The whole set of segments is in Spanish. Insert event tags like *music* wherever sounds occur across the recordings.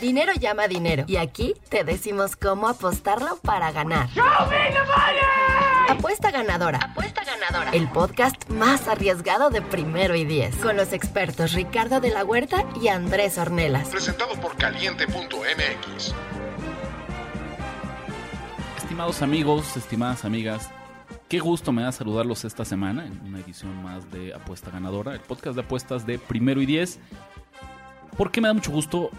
Dinero llama dinero. Y aquí te decimos cómo apostarlo para ganar. Apuesta ganadora. Apuesta ganadora. El podcast más arriesgado de primero y diez. Con los expertos Ricardo de la Huerta y Andrés Ornelas. Presentado por caliente.mx. Estimados amigos, estimadas amigas, qué gusto me da saludarlos esta semana en una edición más de Apuesta Ganadora, el podcast de apuestas de primero y diez. ¿Por qué me da mucho gusto?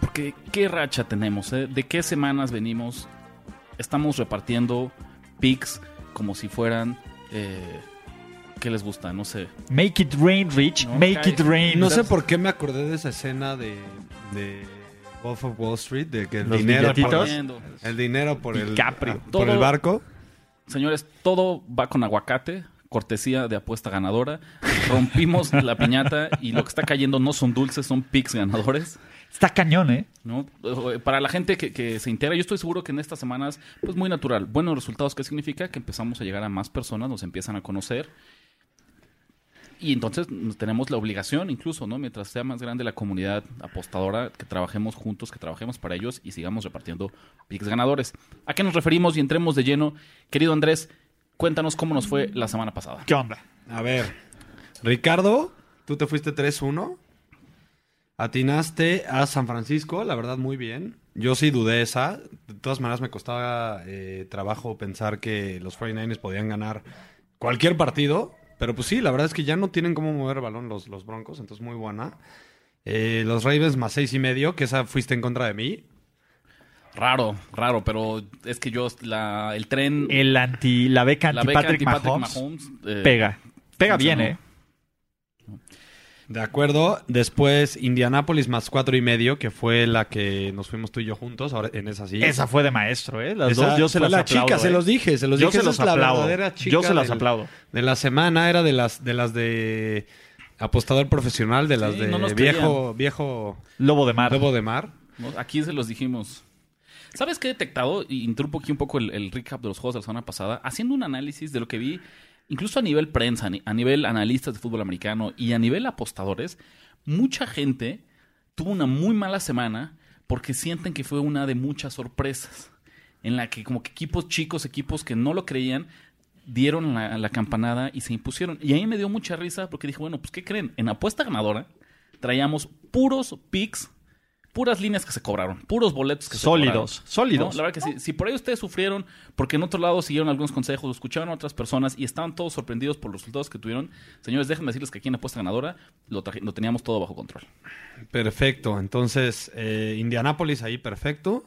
Porque qué racha tenemos, eh? ¿De qué semanas venimos? Estamos repartiendo picks como si fueran... Eh, ¿Qué les gusta? No sé. Make it rain, Rich. No, Make it rain. No sé por qué me acordé de esa escena de, de Wolf of Wall Street, de que el Los dinero, por, el dinero por el, DiCaprio. por el barco. Señores, todo va con aguacate, cortesía de apuesta ganadora. Rompimos la piñata y lo que está cayendo no son dulces, son picks ganadores. Está cañón, ¿eh? ¿no? Eh, Para la gente que, que se integra, yo estoy seguro que en estas semanas, pues muy natural. Buenos resultados, ¿qué significa? Que empezamos a llegar a más personas, nos empiezan a conocer. Y entonces tenemos la obligación, incluso, ¿no? Mientras sea más grande la comunidad apostadora, que trabajemos juntos, que trabajemos para ellos y sigamos repartiendo picks ganadores. ¿A qué nos referimos y entremos de lleno? Querido Andrés, cuéntanos cómo nos fue la semana pasada. ¿Qué onda? A ver, Ricardo, tú te fuiste 3-1. Atinaste a San Francisco, la verdad muy bien. Yo sí dudé esa. De todas maneras me costaba eh, trabajo pensar que los 49ers podían ganar cualquier partido. Pero pues sí, la verdad es que ya no tienen cómo mover el balón los, los Broncos, entonces muy buena. Eh, los Ravens más seis y medio, que esa fuiste en contra de mí. Raro, raro, pero es que yo, la, el tren, El anti, la beca la anti beca Patrick anti-Patrick Mahomes, Mahomes, eh, pega. Pega bien. ¿eh? De acuerdo. Después Indianapolis más cuatro y medio, que fue la que nos fuimos tú y yo juntos. Ahora en esa sí. Esa fue de maestro, ¿eh? Las Esa dos yo se las la aplaudo. chica, se ¿eh? los dije, se los yo dije. se los es aplaudo. verdadera chica Yo se las del- aplaudo. De la semana era de las de las de apostador profesional, de las Sí, de no viejo viejo Lobo de mar. lobo de mar. Aquí se los dijimos. ¿Sabes qué he detectado? Y interrumpo aquí un poco el, el recap de los juegos de la semana pasada. Haciendo un análisis de lo que vi, incluso a nivel prensa, a ni- a nivel analistas de fútbol americano y a nivel apostadores, mucha gente tuvo una muy mala semana porque sienten que fue una de muchas sorpresas. En la que como que equipos chicos, equipos que no lo creían, dieron la, la campanada y se impusieron. Y ahí me dio mucha risa porque dije, bueno, pues ¿qué creen? En apuesta ganadora traíamos puros picks, puras líneas que se cobraron, puros boletos que se Sólidos, cobraron. sólidos. ¿No? La verdad que sí. Si por ahí ustedes sufrieron, porque en otro lado siguieron algunos consejos, escucharon a otras personas y estaban todos sorprendidos por los resultados que tuvieron, señores, déjenme decirles que aquí en apuesta ganadora lo, lo teníamos todo bajo control. Perfecto. Entonces, eh, Indianapolis ahí perfecto.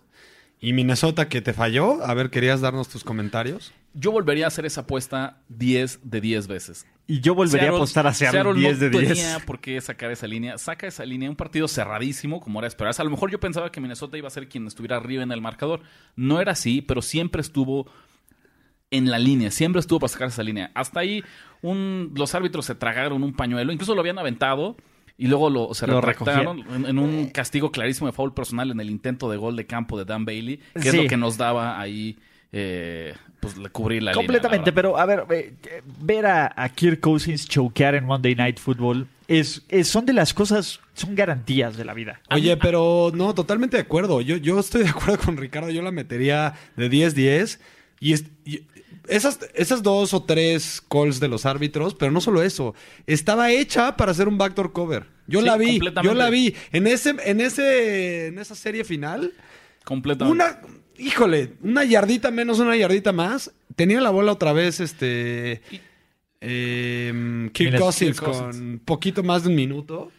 Y Minnesota que te falló. A ver, ¿querías darnos tus comentarios? Yo volvería a hacer esa apuesta 10 de 10 veces. Y yo volvería Seattle- a apostar a Seattle, Seattle 10 de no 10. tenía por qué sacar esa línea. Saca esa línea, un partido cerradísimo, como era esperarse. A lo mejor yo pensaba que Minnesota iba a ser quien estuviera arriba en el marcador. No era así, pero siempre estuvo en la línea, siempre estuvo para sacar esa línea. Hasta ahí un, los árbitros se tragaron un pañuelo, incluso lo habían aventado y luego lo, se Lo retractaron en, en un castigo clarísimo de foul personal en el intento de gol de campo de Dan Bailey, que es lo que nos daba ahí eh, pues cubrir la línea. la Completamente, pero a ver, eh, ver a, a Kirk Cousins choquear en Monday Night Football es, es- son de las cosas, son garantías de la vida. Oye, pero no, totalmente de acuerdo. Yo, yo estoy de acuerdo con Ricardo. Yo la metería de 10-10. Y, es- y esas, esas dos o tres calls de los árbitros, pero no solo eso. Estaba hecha para hacer un backdoor cover. Yo Sí, la vi. completamente. Yo la vi. En ese, en ese, en esa serie final, Completamente. una, híjole, una yardita menos, una yardita más. Tenía la bola otra vez, este. eh, Kirk Cousins Kirk Cousins. con poquito más de un minuto.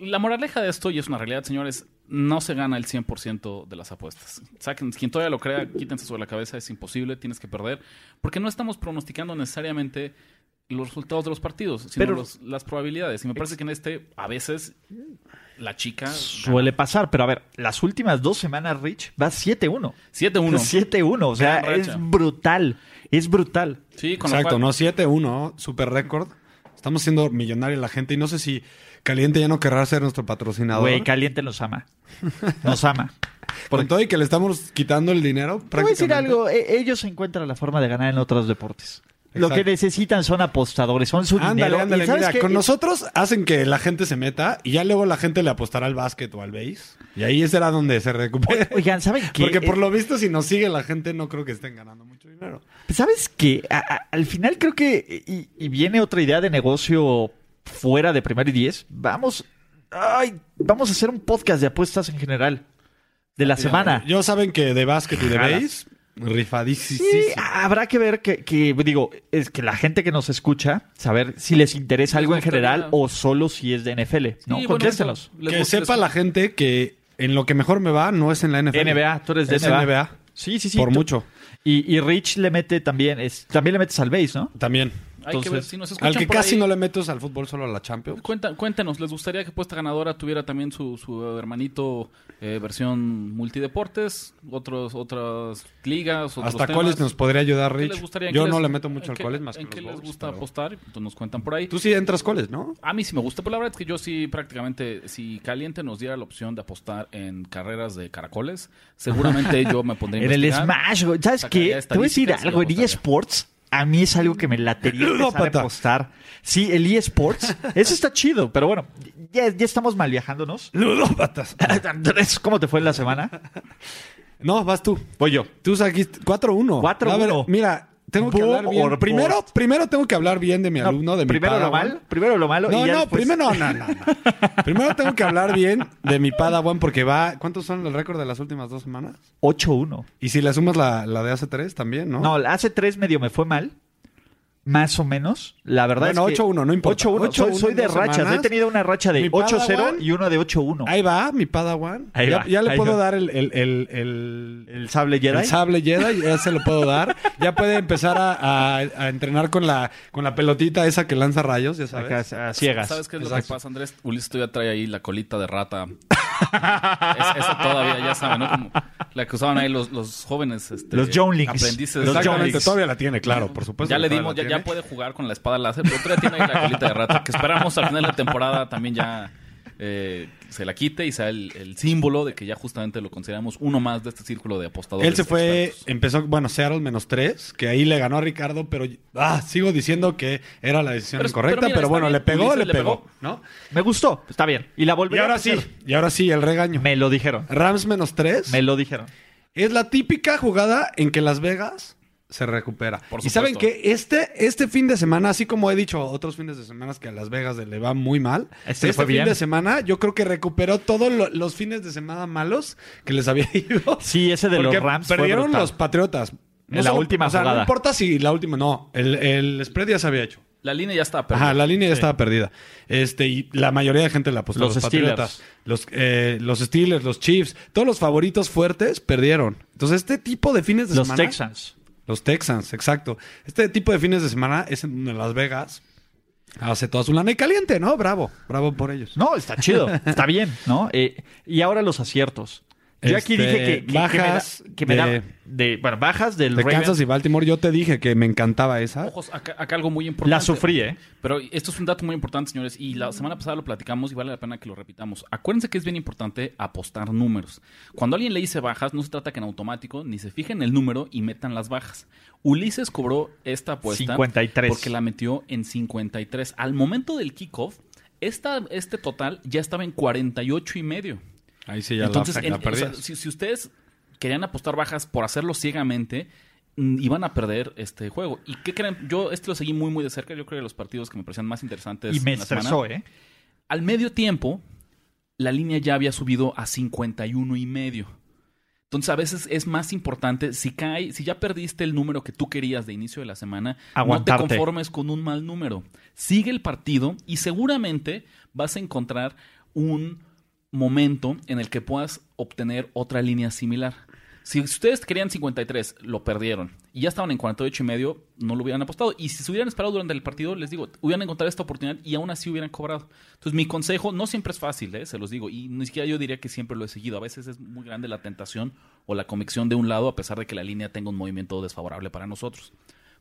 La moraleja de esto, y es una realidad, señores, no se gana el 100% de las apuestas. Saquen, quien todavía lo crea, quítense sobre la cabeza, es imposible, tienes que perder, porque no estamos pronosticando necesariamente los resultados de los partidos, sino Pero- los- las probabilidades. Y me parece que en este, a veces, la chica... Suele pasar, pero a ver, las últimas dos semanas, Rich, va 7-1. 7-1. 7-1, o sea, es brutal, es brutal. Sí, con Exacto, cual- no 7-1, super récord. Estamos siendo millonaria la gente y no sé si Caliente ya no querrá ser nuestro patrocinador. Güey, Caliente nos ama. Nos ama. *laughs* Con todo y que le estamos quitando el dinero, Te voy a decir algo, e- ellos encuentran la forma de ganar en otros deportes. Lo que necesitan son apostadores, son su Ándale, dinero. ándale, ¿Y sabes mira, qué? con nosotros hacen que la gente se meta y ya luego la gente le apostará al básquet o al base. Y ahí será donde se recupere. Oigan, ¿saben qué? Porque por Eh, lo visto, si nos sigue la gente, no creo que estén ganando mucho dinero. ¿Sabes qué? A- a- al final creo que, y, y viene otra idea de negocio fuera de Primer y Diez, vamos, ay, vamos a hacer un podcast de apuestas en general, de la semana. Yo saben que de básquet y de base, rifadísimo. Sí, habrá que ver que, que, digo, es que la gente que nos escucha, saber si les interesa algo en general o solo si es de NFL. ¿no? Sí, bueno, Contéstenos. Que sepa la gente que en lo que mejor me va no es en la NFL. NBA, tú eres de Es NBA. NBA. Sí, sí, sí. Por Tú- mucho. Y, y Rich le mete también, es, también le metes al base, ¿no? También. Hay que ver Entonces, si nos escuchan Al que por casi ahí. no le meto es al fútbol, solo a la Champions. Cuenta- cuéntenos, ¿les gustaría que Puesta Ganadora tuviera también su, su hermanito eh, versión multideportes? Otros, otras ligas, otros ¿Hasta cuáles nos podría ayudar ¿Qué Rich? les gustaría? ¿En Yo qué no les- le meto mucho en al qué- coles más ¿En que qué los les gusta pero- apostar? Entonces nos cuentan por ahí. Tú sí entras coles, ¿no? A mí sí me gusta, pero la verdad es que yo sí prácticamente, si Caliente nos diera la opción de apostar en carreras de caracoles, seguramente *laughs* yo me pondría En el. Smash. ¿sabes qué? Te voy a decir algo. En eSports, a mí es algo que me latería *laughs* empezar a apostar. Sí, el eSports. *laughs* Eso está chido, pero bueno, ya, ya estamos mal viajándonos. Ludópatas. *laughs* Andrés, ¿cómo te fue en la semana? No, vas tú. Voy yo. Tú saquiste 4-1. 4-1. A ver, Mira, tengo que hablar bien. Primero, primero tengo que hablar bien de mi No, alumno, de mi primero lo malo, primero lo malo. No, no, primero no, no, no. *laughs* primero tengo que hablar bien de mi Padawan porque va... ¿Cuántos son el récord de las últimas dos semanas? 8-1. Y si le sumas la, la de hace tres también, ¿no? No, hace tres medio me fue mal. Más o menos. La verdad Bueno, es que... 8-1, no importa. 8-1. Soy, 8-1 soy de rachas. He semanas. tenido una racha de Mi 8-0 Padawan- y una de 8-1. Ahí va, mi Padawan. Ahí ya, va, ya le ahí puedo va. dar el, el, el, el, El sable Jedi. el sable Jedi, ya se lo puedo dar. Ya puede empezar a, a- a entrenar con la, con la pelotita esa que lanza rayos, ya sabes. Acá, a ciegas. ¿Sabes qué es lo Exacto. que pasa, Andrés? Ulises todavía trae ahí la colita de rata. Es- esa todavía, ya saben, ¿no? Como la que usaban ahí los, los jóvenes este, Los Younglings. aprendices. Los Younglings. todavía la tiene, claro, por supuesto. ya le dimos, ya, ya puede jugar con la espada láser, pero todavía tiene ahí la colita de rata. Que esperamos al final de la temporada también ya eh, se la quite y sea el, el símbolo de que ya justamente lo consideramos uno más de este círculo de apostadores. Él se fue, expertos. empezó, bueno, Seattle menos tres, que ahí le ganó a Ricardo, pero ah, sigo diciendo que era la decisión Pero- incorrecta, pero bueno, le pegó, Ulises le le pegó, pegó. ¿no? Me gustó. Está bien. Y la Y volveré ahora a sí, y ahora sí, el regaño. Me lo dijeron. Rams menos tres Me lo dijeron. es la típica jugada en que Las Vegas se recupera. Por y saben que este, este fin de semana, así como he dicho otros fines de semana que a Las Vegas le va muy mal, Este fue fin bien. de semana yo creo que recuperó todos lo- los fines de semana malos que les había *laughs* ido. Sí, ese de los Rams perdieron los Patriotas. En la solo- última o sea, jugada. No importa si la última, no. El, el spread ya se había hecho. La línea ya está perdida. Ajá, la línea ya estaba perdida. Este, y la mayoría de gente la apostó. Los Los, Patriotas, los, eh, los Steelers, los Chiefs, todos los favoritos fuertes perdieron. Entonces, este tipo de fines de Los semana. Texans. Los Texans, exacto. Este tipo de fines de semana es en Las Vegas hace toda su lana y caliente, ¿no? Bravo, bravo por ellos. No, está chido. Está bien, ¿no? Eh, y ahora los aciertos. Yo aquí Este, dije que, que- bajas que me da, que me de- da- de- bueno, bajas del De Ravens. Kansas y Baltimore, yo te dije que me encantaba esa. Ojos, acá, acá algo muy importante. La sufrí, ¿eh? Pero esto es un dato muy importante, señores, y la semana pasada lo platicamos y vale la pena que lo repitamos. Acuérdense que es bien importante apostar números. Cuando alguien le dice bajas, no se trata que en automático ni se fijen el número y metan las bajas. Ulises cobró esta apuesta 53. porque la metió en 53. Al momento del kickoff, esta, este total ya estaba en 48 y medio. Ahí sí ya Entonces, la, en- la o sea, perdías. si, si ustedes querían apostar bajas por hacerlo ciegamente, mm, iban a perder este juego. ¿Y qué creen? Yo este lo seguí muy, muy de cerca. Yo creo que los partidos que me parecían más interesantes. Y me en la semana. estresó, ¿eh? Al medio tiempo, la línea ya había subido a 51 y medio. Entonces, a veces es más importante, si cae, si ya perdiste el número que tú querías de inicio de la semana, no te conformes con un mal número. Sigue el partido y seguramente vas a encontrar un momento en el que puedas obtener otra línea similar. Si ustedes querían 53, lo perdieron y ya estaban en 48 y medio, no lo hubieran apostado. Y si se hubieran esperado durante el partido, les digo, hubieran encontrado esta oportunidad y aún así hubieran cobrado. Entonces, mi consejo no siempre es fácil, ¿eh? se los digo, y ni siquiera yo diría que siempre lo he seguido. A veces es muy grande la tentación o la convicción de un lado, a pesar de que la línea tenga un movimiento desfavorable para nosotros.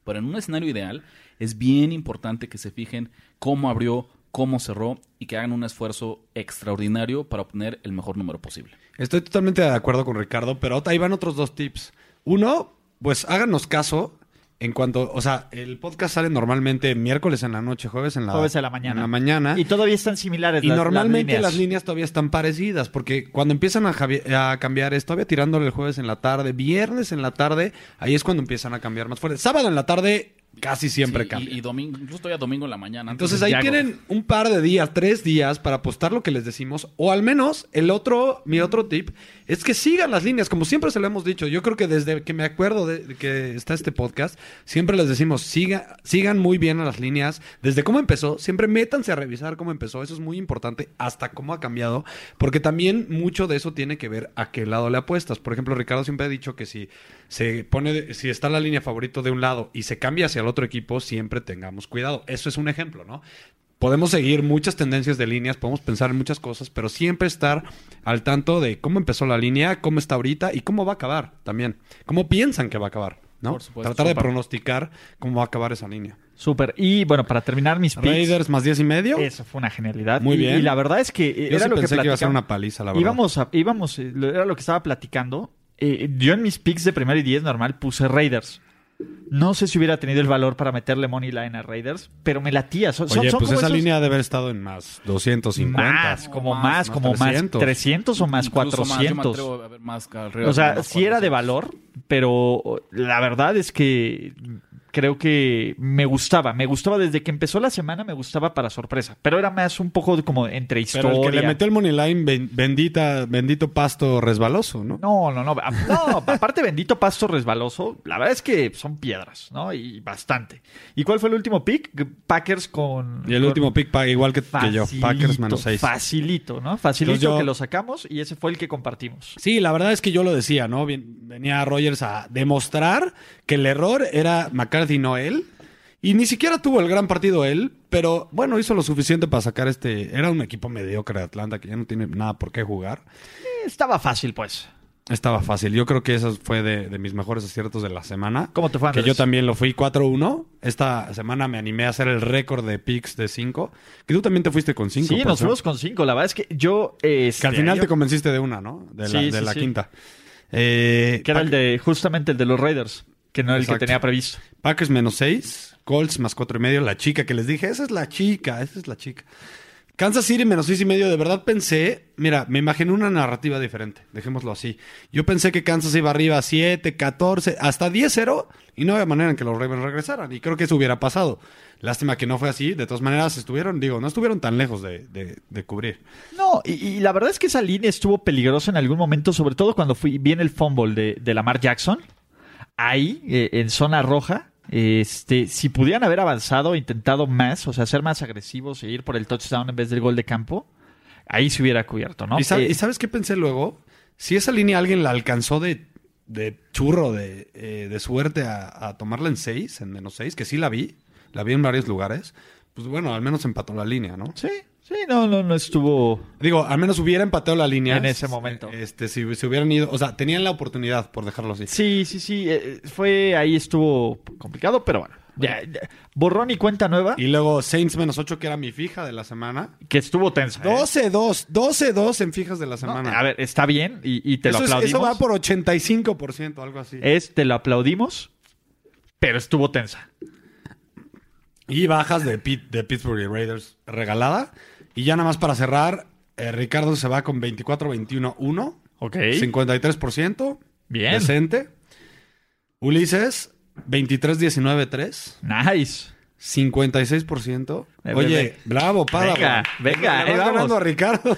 Pero en un escenario ideal, es bien importante que se fijen cómo abrió, cómo cerró y que hagan un esfuerzo extraordinario para obtener el mejor número posible. Estoy totalmente de acuerdo con Ricardo, pero ahí van otros dos tips. Uno, pues háganos caso en cuanto, o sea, el podcast sale normalmente miércoles en la noche, jueves en la, Jueves en la mañana. en la mañana. Y todavía están similares Y las- normalmente las las líneas. todavía están parecidas, porque cuando empiezan a, a cambiar es todavía tirándole el jueves en la tarde, viernes en la tarde, ahí es cuando empiezan a cambiar más fuerte. Sábado en la tarde casi siempre Sí, cambia. y, y domingo, incluso todavía domingo en la mañana. Entonces ahí tienen un par de días, tres días para apostar lo que les decimos. O al menos el otro, mi otro tip es que sigan las líneas, como siempre se lo hemos dicho. Yo creo que desde que me acuerdo de, que está este podcast, siempre les decimos, siga, sigan muy bien a las líneas. Desde cómo empezó, siempre métanse a revisar cómo empezó. Eso es muy importante, hasta cómo ha cambiado. Porque también mucho de eso tiene que ver a qué lado le apuestas. Por ejemplo, Ricardo siempre ha dicho que si se pone, si está la línea favorito de un lado y se cambia hacia el otro equipo, siempre tengamos cuidado. Eso es un ejemplo, ¿no? Podemos seguir muchas tendencias de líneas, podemos pensar en muchas cosas, pero siempre estar al tanto de cómo empezó la línea, cómo está ahorita y cómo va a acabar también. Cómo piensan que va a acabar, ¿no? Por supuesto. Tratar de pronosticar cómo va a acabar esa línea. Súper. Y bueno, para terminar mis picks, Raiders más 10 y medio. eso fue una genialidad. Muy bien. Y, la verdad es que eh, Yo era sí lo pensé que que iba a ser una paliza, la verdad. Íbamos, a- íbamos, eh, era lo que estaba platicando. Eh, yo en mis picks de primero y 10 normal puse Raiders. No sé si hubiera tenido el valor para meterle money line a Raiders, pero me latía. Son, Oye, son pues esa esos- línea debe haber estado en más 250. Más, como Más, más, más como 300. más 300 o más Incluso Yo me 400. a ver más alrededor O sea, más sí era de 400. valor, pero la verdad es que creo que me gustaba. Me gustaba desde que empezó la semana, me gustaba para sorpresa. Pero era más un poco de como entre historia. Pero el que le metió el money line, ben- bendita, bendito pasto resbaloso, ¿no? No, no, no. No, *laughs* aparte bendito pasto resbaloso, la verdad es que son piedras, ¿no? Y bastante. ¿Y cuál fue el último pick? Packers con... Y el con- último pick paga igual que, que yo. Packers menos 6. Facilito, ¿no? Facilito yo- que lo sacamos y ese fue el que compartimos. Sí, la verdad es que yo lo decía, ¿no? Venía Rogers a demostrar que el error era McCarthy, no él. Y ni siquiera tuvo el gran partido él, pero bueno, hizo lo suficiente para sacar este. Era un equipo mediocre de Atlanta que ya no tiene nada por qué jugar. Eh, Estaba fácil, pues. Estaba fácil. Yo creo que eso fue de, de mis mejores aciertos de la semana. ¿Cómo te fue, Que Andrés? yo también lo fui 4-1. Esta semana me animé a hacer el récord de picks de 5. Que tú también te fuiste con 5. Sí, nos fuimos con cinco. La verdad es que yo... este, Que al final yo- te convenciste de una, ¿no? De la, Sí, de sí, la sí. quinta. Eh, Que era el de, justamente el de los Raiders, que no era el Exacto. que tenía previsto. Packers menos 6. Colts más cuatro y medio. La chica que les dije, esa es la chica, esa es la chica. Kansas City menos seis y medio. De verdad pensé, mira, me imaginé una narrativa diferente. Dejémoslo así. Yo pensé que Kansas iba arriba a 7, 14, hasta 10-0 y no había manera en que los Ravens regresaran. Y creo que eso hubiera pasado. Lástima que no fue así. De todas maneras, estuvieron, digo, no estuvieron tan lejos de, de- de cubrir. No, y, y la verdad es que esa línea estuvo peligrosa en algún momento, sobre todo cuando fui, viene el fumble de, de Lamar Jackson. Ahí, eh, en zona roja, este, si pudieran haber avanzado, intentado más, o sea, ser más agresivos e ir por el touchdown en vez del gol de campo, ahí se hubiera cubierto, ¿no? ¿Y, Eh, y sabes qué pensé luego? Si esa línea alguien la alcanzó de, de churro, de, eh, de suerte a, a tomarla en 6, en menos 6, que sí la vi, la vi en varios lugares, pues bueno, al menos empató la línea, ¿no? sí, sí, no, no, no estuvo. Digo, al menos hubiera empatado la línea. En ese momento. Este, si se hubieran ido, o sea, tenían la oportunidad, por dejarlo así. Sí, sí, sí, eh, fue ahí estuvo complicado, pero bueno. ya- ya. borrón y cuenta nueva, Y luego Saints menos 8, que era mi fija de la semana. que estuvo tensa. ¿eh? 12-2, 12-2 en fijas de la No, semana. a ver, está bien y, y te eso, lo es- aplaudimos. eso va por 85%, algo así. es te lo aplaudimos, pero estuvo tensa. Y bajas de, Pit- de Pittsburgh Raiders regalada. Y ya nada más para cerrar, eh, Ricardo se va con 24-21-1. Ok. 53%. Bien. Decente. Ulises, 23-19-3. Nice. 56%. Eh, Oye, bravo, Padawan. Venga, venga, Le vamos. ganando a Ricardo.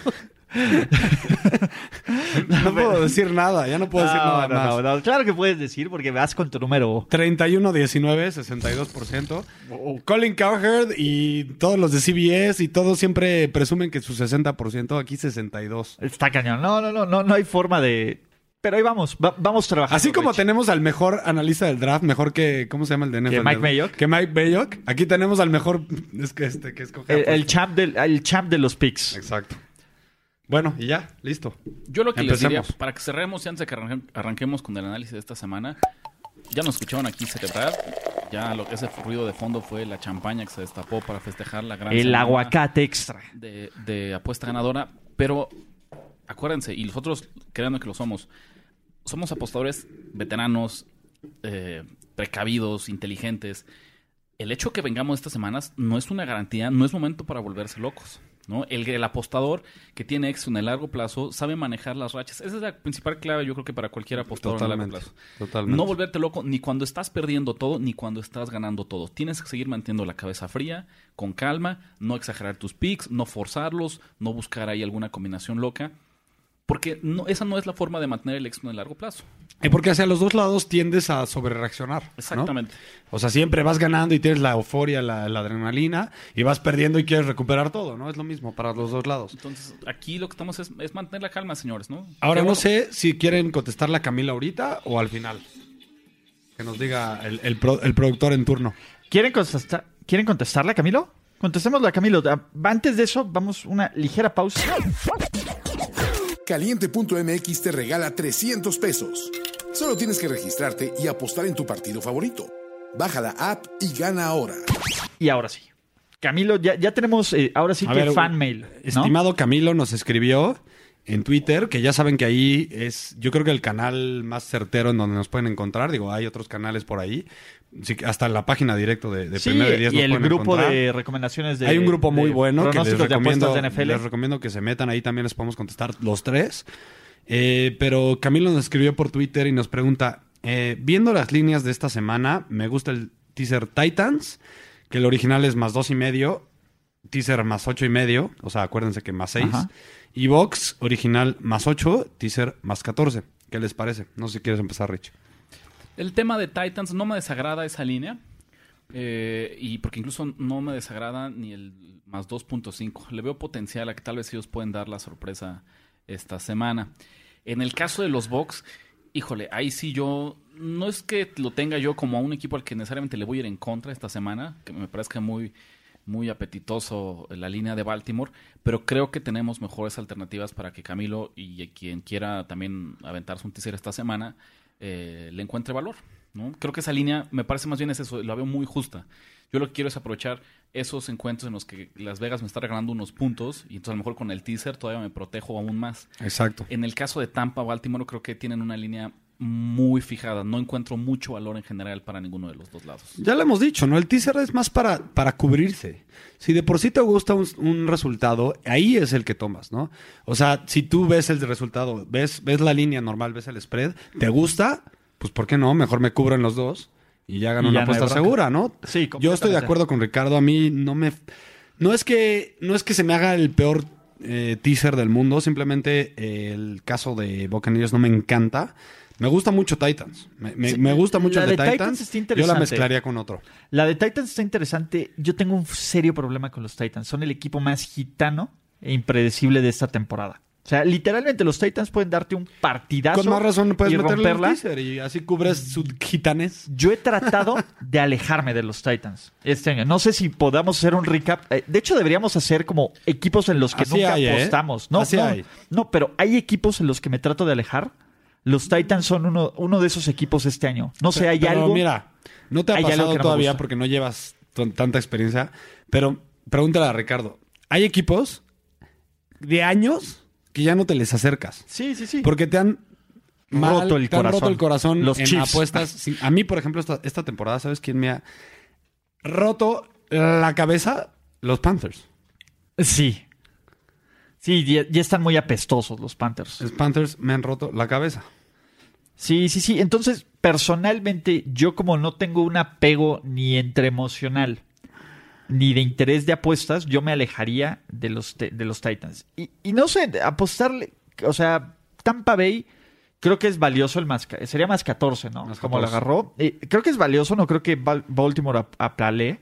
*laughs* no puedo decir nada, ya no puedo decir nada no, más. no, claro que puedes decir porque vas con tu número. 31-19, 62%. Colin Cowherd y todos los de CBS y todos siempre presumen que su 60%, aquí 62%. Está cañón. No, no, no, no, no hay forma de. Pero ahí vamos, va- vamos trabajando. Así como Rich. tenemos al mejor analista del draft, mejor que, ¿cómo se llama el de NFL? Que Mike Mayock. Que Mike Mayock. Aquí tenemos al mejor, es que este, que escoge. el, el champ del, el champ de los picks. Exacto. Bueno, y ya, listo. Yo lo que les diría, para que cerremos y antes de que arranque- arranquemos con el análisis de esta semana, ya nos escucharon aquí celebrar, ya lo, ese ruido de fondo fue la champaña que se destapó para festejar la gran El aguacate extra. de, de apuesta ganadora, pero acuérdense, y nosotros créanme que lo somos, somos apostadores veteranos, eh, precavidos, inteligentes. El hecho que vengamos estas semanas no es una garantía, no es momento para volverse locos. ¿No? El, el apostador que tiene éxito en el largo plazo sabe manejar las rachas. Esa es la principal clave, yo creo que para cualquier apostador Totalmente. largo plazo. Totalmente. No volverte loco ni cuando estás perdiendo todo, ni cuando estás ganando todo. Tienes que seguir manteniendo la cabeza fría, con calma, no exagerar tus picks, no forzarlos, no buscar ahí alguna combinación loca. Porque no, esa no es la forma de mantener el éxito en el largo plazo. Y porque hacia los dos lados tiendes a sobrereaccionar. ¿no? Exactamente. O sea, siempre vas ganando y tienes la euforia, la, la adrenalina, y vas perdiendo y quieres recuperar todo, ¿no? Es lo mismo para los dos lados. Entonces, aquí lo que estamos es, es mantener la calma, señores, ¿no? Ahora no sé si quieren contestarle a Camila ahorita o al final. Que nos diga el, el pro- el productor en turno. ¿Quieren, contestar, ¿Quieren contestarla, Camilo? Contestémosla a Camilo. Antes de eso, vamos una ligera pausa. Caliente.mx te regala 300 pesos. Solo tienes que registrarte y apostar en tu partido favorito. Baja la app y gana ahora. Y ahora sí. Camilo, ya, ya tenemos, eh, ahora sí A que ver, fan mail. ¿no? Estimado Camilo nos escribió en Twitter, que ya saben que ahí es, yo creo que el canal más certero en donde nos pueden encontrar. Digo, hay otros canales por ahí. Sí, hasta en la página directo de, de Sí, Primero de Diez y nos el pueden grupo encontrar. de recomendaciones de Hay un grupo muy bueno que les recomiendo, de NFL. les recomiendo que se metan ahí también les podemos contestar los tres. Eh, pero Camilo nos escribió por Twitter y nos pregunta, eh, viendo las líneas de esta semana, me gusta el teaser Titans, que el original es más dos y medio, teaser más ocho y medio, o sea, acuérdense que más seis, Ajá. Y box original más ocho, teaser más catorce. ¿Qué les parece? No sé si quieres empezar, Rich. El tema de Titans no me desagrada esa línea. eh, y porque incluso no me desagrada ni el más 2.5. Le veo potencial a que tal vez ellos pueden dar la sorpresa esta semana. En el caso de los Bucks, híjole, ahí sí yo. No es que lo tenga yo como a un equipo al que necesariamente le voy a ir en contra esta semana, que me parezca muy, muy apetitoso la línea de Baltimore, pero creo que tenemos mejores alternativas para que Camilo y quien quiera también aventarse un teaser esta semana eh, le encuentre valor. ¿no? Creo que esa línea me parece más bien es eso, la veo muy justa. Yo lo que quiero es aprovechar esos encuentros en los que Las Vegas me está regalando unos puntos y entonces a lo mejor con el teaser todavía me protejo aún más. Exacto. En el caso de Tampa, Baltimore, creo que tienen una línea muy fijada. No encuentro mucho valor en general para ninguno de los dos lados. Ya lo hemos dicho, ¿no? El teaser es más para, para cubrirse. Si de por sí te gusta un, un resultado, ahí es el que tomas, ¿no? O sea, si tú ves el resultado, ves, ves la línea normal, ves el spread, ¿te gusta? Pues ¿por qué no? Mejor me cubro en los dos y ya gano Y una ya apuesta segura, ¿no? Sí, Yo estoy de acuerdo con Ricardo, a mí no me... No es que, no es que se me haga el peor eh, teaser del mundo, simplemente eh, el caso de Buccaneers no me encanta. Me gusta mucho Titans. Me, me- Sí, me gusta mucho la el de Titans Titans. está Yo la interesante. mezclaría con otro. La de Titans está interesante. Yo tengo un serio problema con los Titans. Son el equipo más gitano e impredecible de esta temporada. O sea, literalmente los Titans pueden darte un partidazo Con más razón puedes y meterle el romperla. y así cubres su gitanes. Yo he tratado de alejarme de los Titans este año. No sé si podamos hacer un recap. Eh, De hecho, deberíamos hacer como equipos en los que Así nunca hay, ¿eh? apostamos. No, Así no, hay. no, pero hay equipos en los que me trato de alejar. Los Titans son uno, uno de esos equipos este año. No sé, hay Pero algo. mira, no te ha pasado no todavía porque no llevas tanta experiencia, pero pregúntale a Ricardo. Hay equipos de años que ya no te les acercas Sí, sí, sí. porque te han mal- Roto el te han roto corazón. el corazón Los en Chiefs. apuestas. Sí, A mí, por ejemplo, esta, esta temporada, ¿sabes quién me ha roto la cabeza? Los Panthers. Sí. Sí, ya, ya están muy apestosos los Panthers. Los Panthers me han roto la cabeza. Sí, sí, sí. Entonces, personalmente, yo como no tengo un apego ni entre emocional ni de interés de apuestas, yo me alejaría de los, de los Titans. Y, y no sé, apostarle, o sea, Tampa Bay, creo que es valioso el más, sería más 14, ¿no? Más Como lo 14. agarró. Eh, creo que es valioso, no creo que Bal- Baltimore ap- aplale.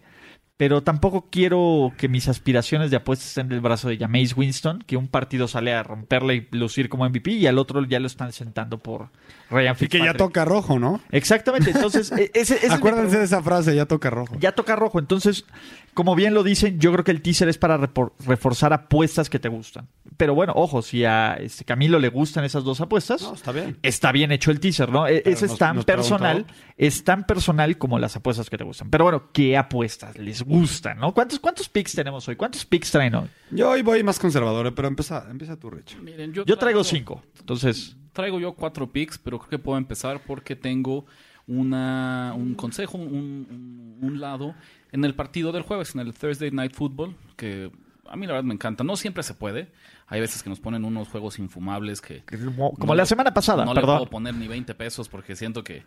Pero tampoco quiero que mis aspiraciones de apuestas estén del brazo de Jameis Winston, que un partido sale a romperle y lucir como MVP y al otro ya lo están sentando por Ryan Y que ya toca rojo, ¿no? Exactamente, entonces e- ese, ese es mi Acuérdense de esa frase, ya toca rojo. ya toca rojo. Entonces, como bien lo dicen, yo creo que el teaser es para reforzar apuestas que te gustan. Pero bueno, ojo, si a este Camilo le gustan esas dos apuestas, No, está bien. está bien hecho el teaser, ¿no? E- Pero Ese es tan personal, preguntó. es tan personal como las apuestas que te gustan. Pero bueno, ¿qué apuestas les gustan, no? ¿Cuántos, cuántos picks tenemos hoy? ¿Cuántos picks traen hoy? Yo hoy voy más conservador, eh, pero empieza, empieza tú, Rich. Miren, Yo traigo cinco. Entonces, Traigo yo cuatro picks, pero creo que puedo empezar porque tengo una, un consejo, un, un- un lado en el partido del jueves, en el Thursday Night Football, que a mí la verdad me encanta. No siempre se puede. Hay veces que nos ponen unos juegos infumables que... Como, no la le- semana pasada, No le perdón. puedo poner ni 20 pesos porque siento que,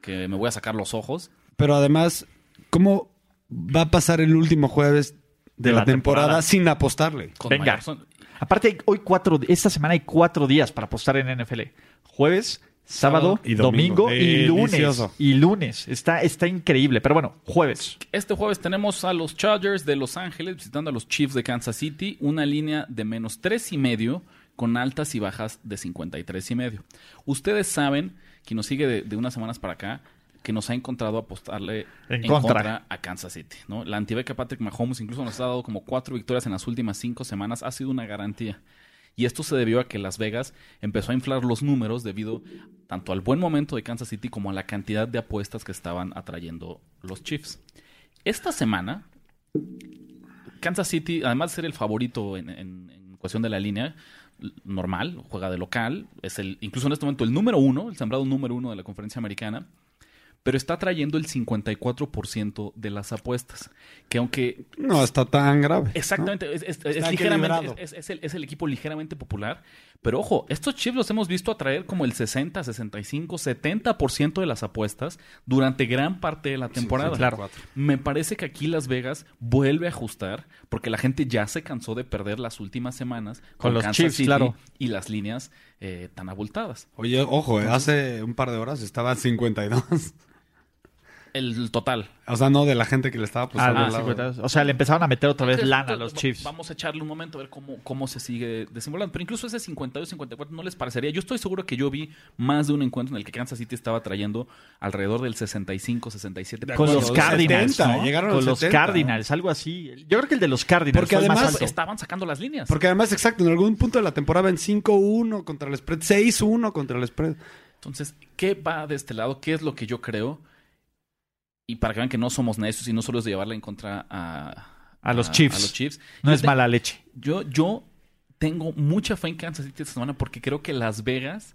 que me voy a sacar los ojos. Pero además, ¿cómo va a pasar el último jueves de, De la, la temporada, temporada. sin apostarle? Con Venga. mayor. Aparte, hoy cuatro, esta semana hay cuatro días para apostar en NFL. Jueves, sábado, Sábado y domingo, domingo. y lunes. Y lunes. Está, está increíble. Pero bueno, jueves. Este jueves tenemos a los Chargers de Los Ángeles visitando a los Chiefs de Kansas City, una línea de menos tres y medio con altas y bajas de 53 y medio. Ustedes saben, quien nos sigue de, de unas semanas para acá, que nos ha encontrado apostarle En en, contra. contra. a Kansas City. ¿no? La antibeca Patrick Mahomes incluso nos ha dado como cuatro victorias en las últimas cinco semanas. Ha sido una garantía. Y esto se debió a que Las Vegas empezó a inflar los números debido tanto al buen momento de Kansas City como a la cantidad de apuestas que estaban atrayendo los Chiefs. Esta semana, Kansas City, además de ser el favorito en, en- en cuestión de la línea, normal, juega de local, es el, incluso en este momento el número uno, el sembrado número uno de la conferencia americana, pero está trayendo el 54% de las apuestas. Que aunque No está tan grave. Exactamente, es, es- ligeramente, equilibrado. es, es- es el, es el equipo ligeramente popular. Pero ojo, estos Chiefs los hemos visto atraer como el 60, 65, 70% de las apuestas durante gran parte de la temporada. claro. Me parece que aquí Las Vegas vuelve a ajustar porque la gente ya se cansó de perder las últimas semanas Con los Kansas Chiefs, City claro. y las líneas eh, tan abultadas. Oye, ojo, eh, hace un par de horas estaba 52. El total. O sea, no de la gente que le estaba apostando ah, al lado. 50. O sea, le empezaron a meter otra vez lana a los Chiefs. Vamos a echarle un momento a ver cómo, cómo se sigue desenvolviendo. Pero incluso ese 52-54 no les parecería. Yo estoy seguro que yo vi más de un encuentro en el que Kansas City estaba trayendo alrededor del 65-67%. De Con los Cardinals. 70, ¿no? llegaron Con los los 70. Cardinals, algo así. Yo creo que el de los Cardinals Porque fue el más además alto. Estaban sacando las líneas. Porque además, exacto, en algún punto de la temporada en 5-1 contra el spread, 6-1 contra el spread. Entonces, ¿qué va de este lado? ¿Qué es lo que yo creo? Y para que vean que no somos necios y no solo es de llevarla en contra a, A los Chiefs. a los Chiefs. No Yo es te- mala leche. Yo, yo tengo mucha fe en Kansas City esta semana porque creo que Las Vegas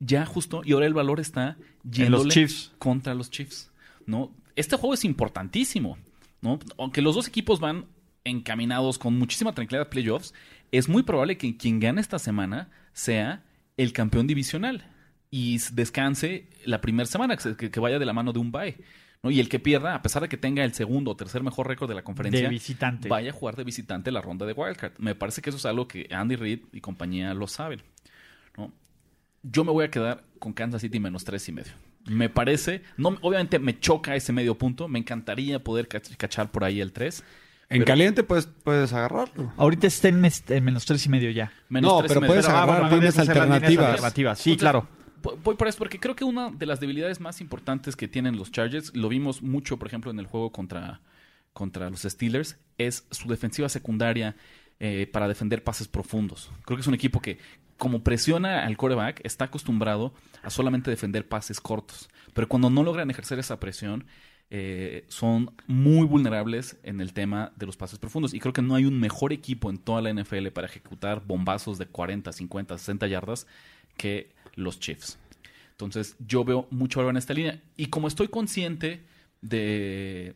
ya justo y ahora el valor está yéndole los Chiefs. contra los Chiefs, ¿no? Este juego es importantísimo, ¿no? Aunque los dos equipos van encaminados con muchísima tranquilidad a playoffs, es muy probable que quien gane esta semana sea el campeón divisional y descanse la primera semana, que, se- que- que vaya de la mano de un bye. ¿No? Y el que pierda, a pesar de que tenga el segundo o tercer mejor récord de la conferencia, De visitante. vaya a jugar de visitante la ronda de Wildcard. Me parece que eso es algo que Andy Reid y compañía lo saben. ¿no? Yo me voy a quedar con Kansas City menos tres y medio. Me parece, no, obviamente me choca ese medio punto. Me encantaría poder cach- cachar por ahí el 3. En Pero- caliente puedes, puedes agarrarlo. Ahorita está en, mes- en menos tres y medio ya. Menos No, y pero medio. puedes Pero, ah, agarrar bueno, líneas alternativas. alternativas. Sí, Entonces, claro. Voy por eso, porque creo que una de las debilidades más importantes que tienen los Chargers, lo vimos mucho, por ejemplo, en el juego contra, contra los Steelers, es su defensiva secundaria eh, para defender pases profundos. Creo que es un equipo que, como presiona al quarterback, está acostumbrado a solamente defender pases cortos. Pero cuando no logran ejercer esa presión, eh, son muy vulnerables en el tema de los pases profundos. Y creo que no hay un mejor equipo en toda la NFL para ejecutar bombazos de 40, 50, 60 yardas que los Chiefs. Entonces, yo veo mucho valor en esta línea. Y como estoy consciente de,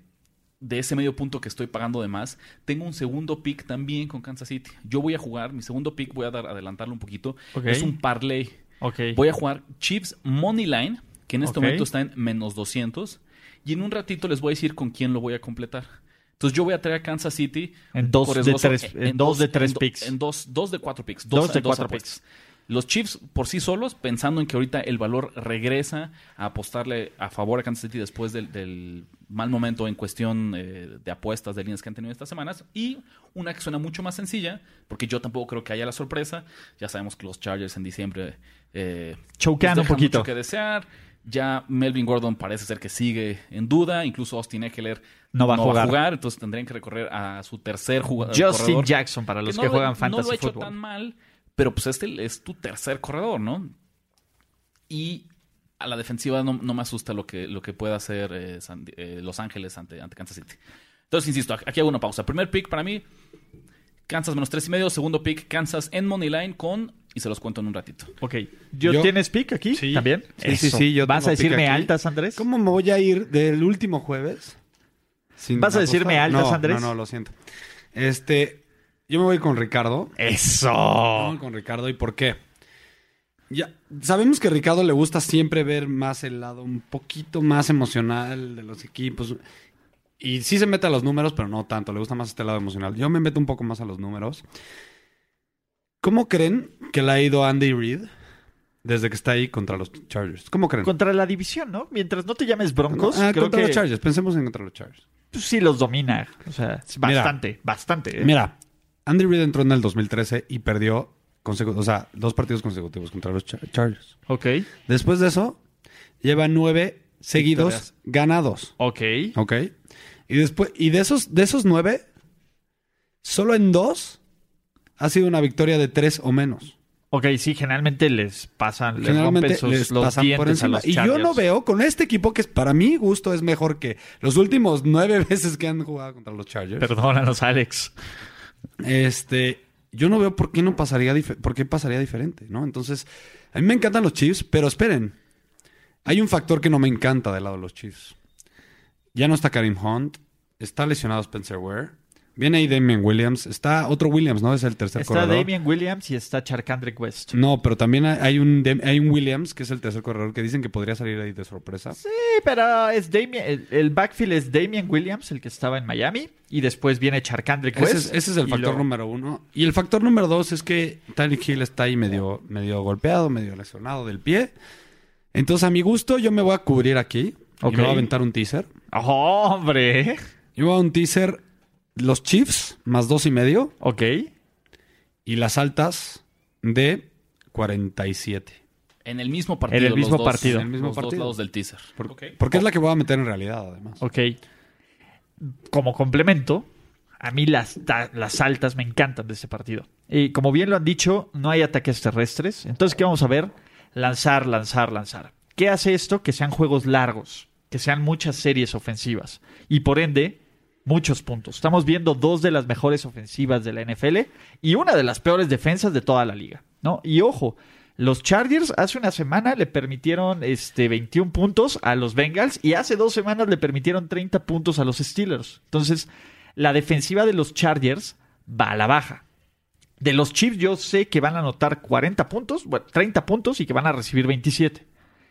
de ese medio punto que estoy pagando de más, tengo un segundo pick también con Kansas City. Yo voy a jugar, mi segundo pick, voy a dar, adelantarlo un poquito. Es un parlay. Voy a jugar Chiefs Money Line, que en este momento está en menos 200. Y en un ratito les voy a decir con quién lo voy a completar. Entonces yo voy a traer a Kansas City. En dos de tres- en dos de tres en picks. En dos, dos de cuatro picks. Dos Dos, de dos cuatro apuestas. Los Chiefs por sí solos, pensando en que ahorita el valor regresa a apostarle a favor a Kansas City después del, del mal momento en cuestión eh, de apuestas de líneas que han tenido estas semanas. Y una que suena mucho más sencilla, porque yo tampoco creo que haya la sorpresa. Ya sabemos que los Chargers en diciembre eh, Choquean un poquito. mucho que desear. Ya Melvin Gordon parece ser que sigue en duda. Incluso Austin Eckler No va a jugar. Entonces tendrían que recorrer a su tercer jugador. Justin Jackson para los que, no juegan No fantasy lo ha hecho fútbol. tan mal, pero pues este es tu tercer corredor, ¿no? Y a la defensiva no, no me asusta lo que, lo que pueda hacer eh, San- eh, Los Ángeles ante, ante Kansas City. Entonces, insisto, aquí hago una pausa. Primer pick para mí, Kansas menos tres y medio. Segundo pick, Kansas en Moneyline con... Y se los cuento en un ratito. Ok. ¿Yo, Yo- tienes pick aquí Sí. también? Sí, sí, sí, yo ¿Vas a decirme altas, Andrés? ¿Cómo me voy a ir del último jueves? sin ¿Vas a decirme altas, No, Andrés? No, no, lo siento. Este, yo me voy con Ricardo. Me Eso. voy con Ricardo. ¿Y por qué? Ya, sabemos que a Ricardo le gusta siempre ver más el lado un poquito más emocional de los equipos. Y sí se mete a los números, pero no tanto. Le gusta más este lado emocional. Yo me meto un poco más a los números. ¿Cómo creen que le ha ido Andy Reid desde que está ahí contra los Chargers? ¿Cómo creen? Contra la división, ¿no? Mientras no te llames Broncos, Ah, creo contra que los Chargers. Pensemos en contra los Chargers. pues, sí los domina. O sea, Mira. bastante, bastante. ¿eh? Mira, Andy Reid entró en el 2013 y perdió o sea, dos partidos consecutivos contra los Char- Chargers. Ok. Después de eso, lleva nueve seguidos Victorias. ganados. Ok. ¿Ok? Y después, y de esos, de esos nueve, solo en dos ha sido una victoria de tres o menos. Ok, sí, generalmente les pasan, les Generalmente rompen sus, les los pasan por encima. Y yo no veo con este equipo que para mi gusto es mejor que los últimos nueve *laughs* veces que han jugado contra los Chargers. Perdónanos, Alex. Este, yo no veo por qué no pasaría, por qué pasaría diferente, ¿no? Entonces, a mí me encantan los Chiefs, pero esperen. Hay un factor que no me encanta del lado de los Chiefs. Ya no está Karim Hunt, está lesionado Spencer Ware, viene ahí Damian Williams, está otro Williams, ¿no? Es el tercer Está corredor. Damian Williams y está Charkandrick West. No, pero también hay- un, hay un Williams, que es el tercer corredor, que dicen que podría salir ahí de sorpresa. Sí, pero es Damian, el, el backfield es Damian Williams, el que estaba en Miami, y después viene Charkandrick West. Ese es, ese es el factor número uno. Y el factor número dos es que Tyreek Hill está ahí medio, medio golpeado, medio lesionado del pie. Entonces, a mi gusto, yo me voy a cubrir aquí. Y me voy a aventar un teaser. ¡Oh, hombre! Yo voy a un teaser los Chiefs más dos y medio Ok. y las altas de 47. En el mismo partido. En el los mismo dos- partido. En el mismo Los dos partido. lados del teaser. Por-. Porque es la que voy a meter en realidad, además. Ok. Como complemento, a mí las, las altas me encantan de este partido. Y como bien lo han dicho, no hay ataques terrestres. Entonces, ¿qué vamos a ver? Lanzar, lanzar, lanzar. ¿Qué hace esto? Que sean juegos largos, que sean muchas series ofensivas. Y por ende, muchos puntos. Estamos viendo dos de las mejores ofensivas de la NFL y una de las peores defensas de toda la liga. ¿no? Y ojo, los Chargers hace una semana le permitieron este, 21 puntos a los Bengals y hace dos semanas le permitieron 30 puntos a los Steelers. Entonces, la defensiva de los Chargers va a la baja. De los Chiefs yo sé que van a anotar 40 puntos, bueno, 30 puntos y que van a recibir 27.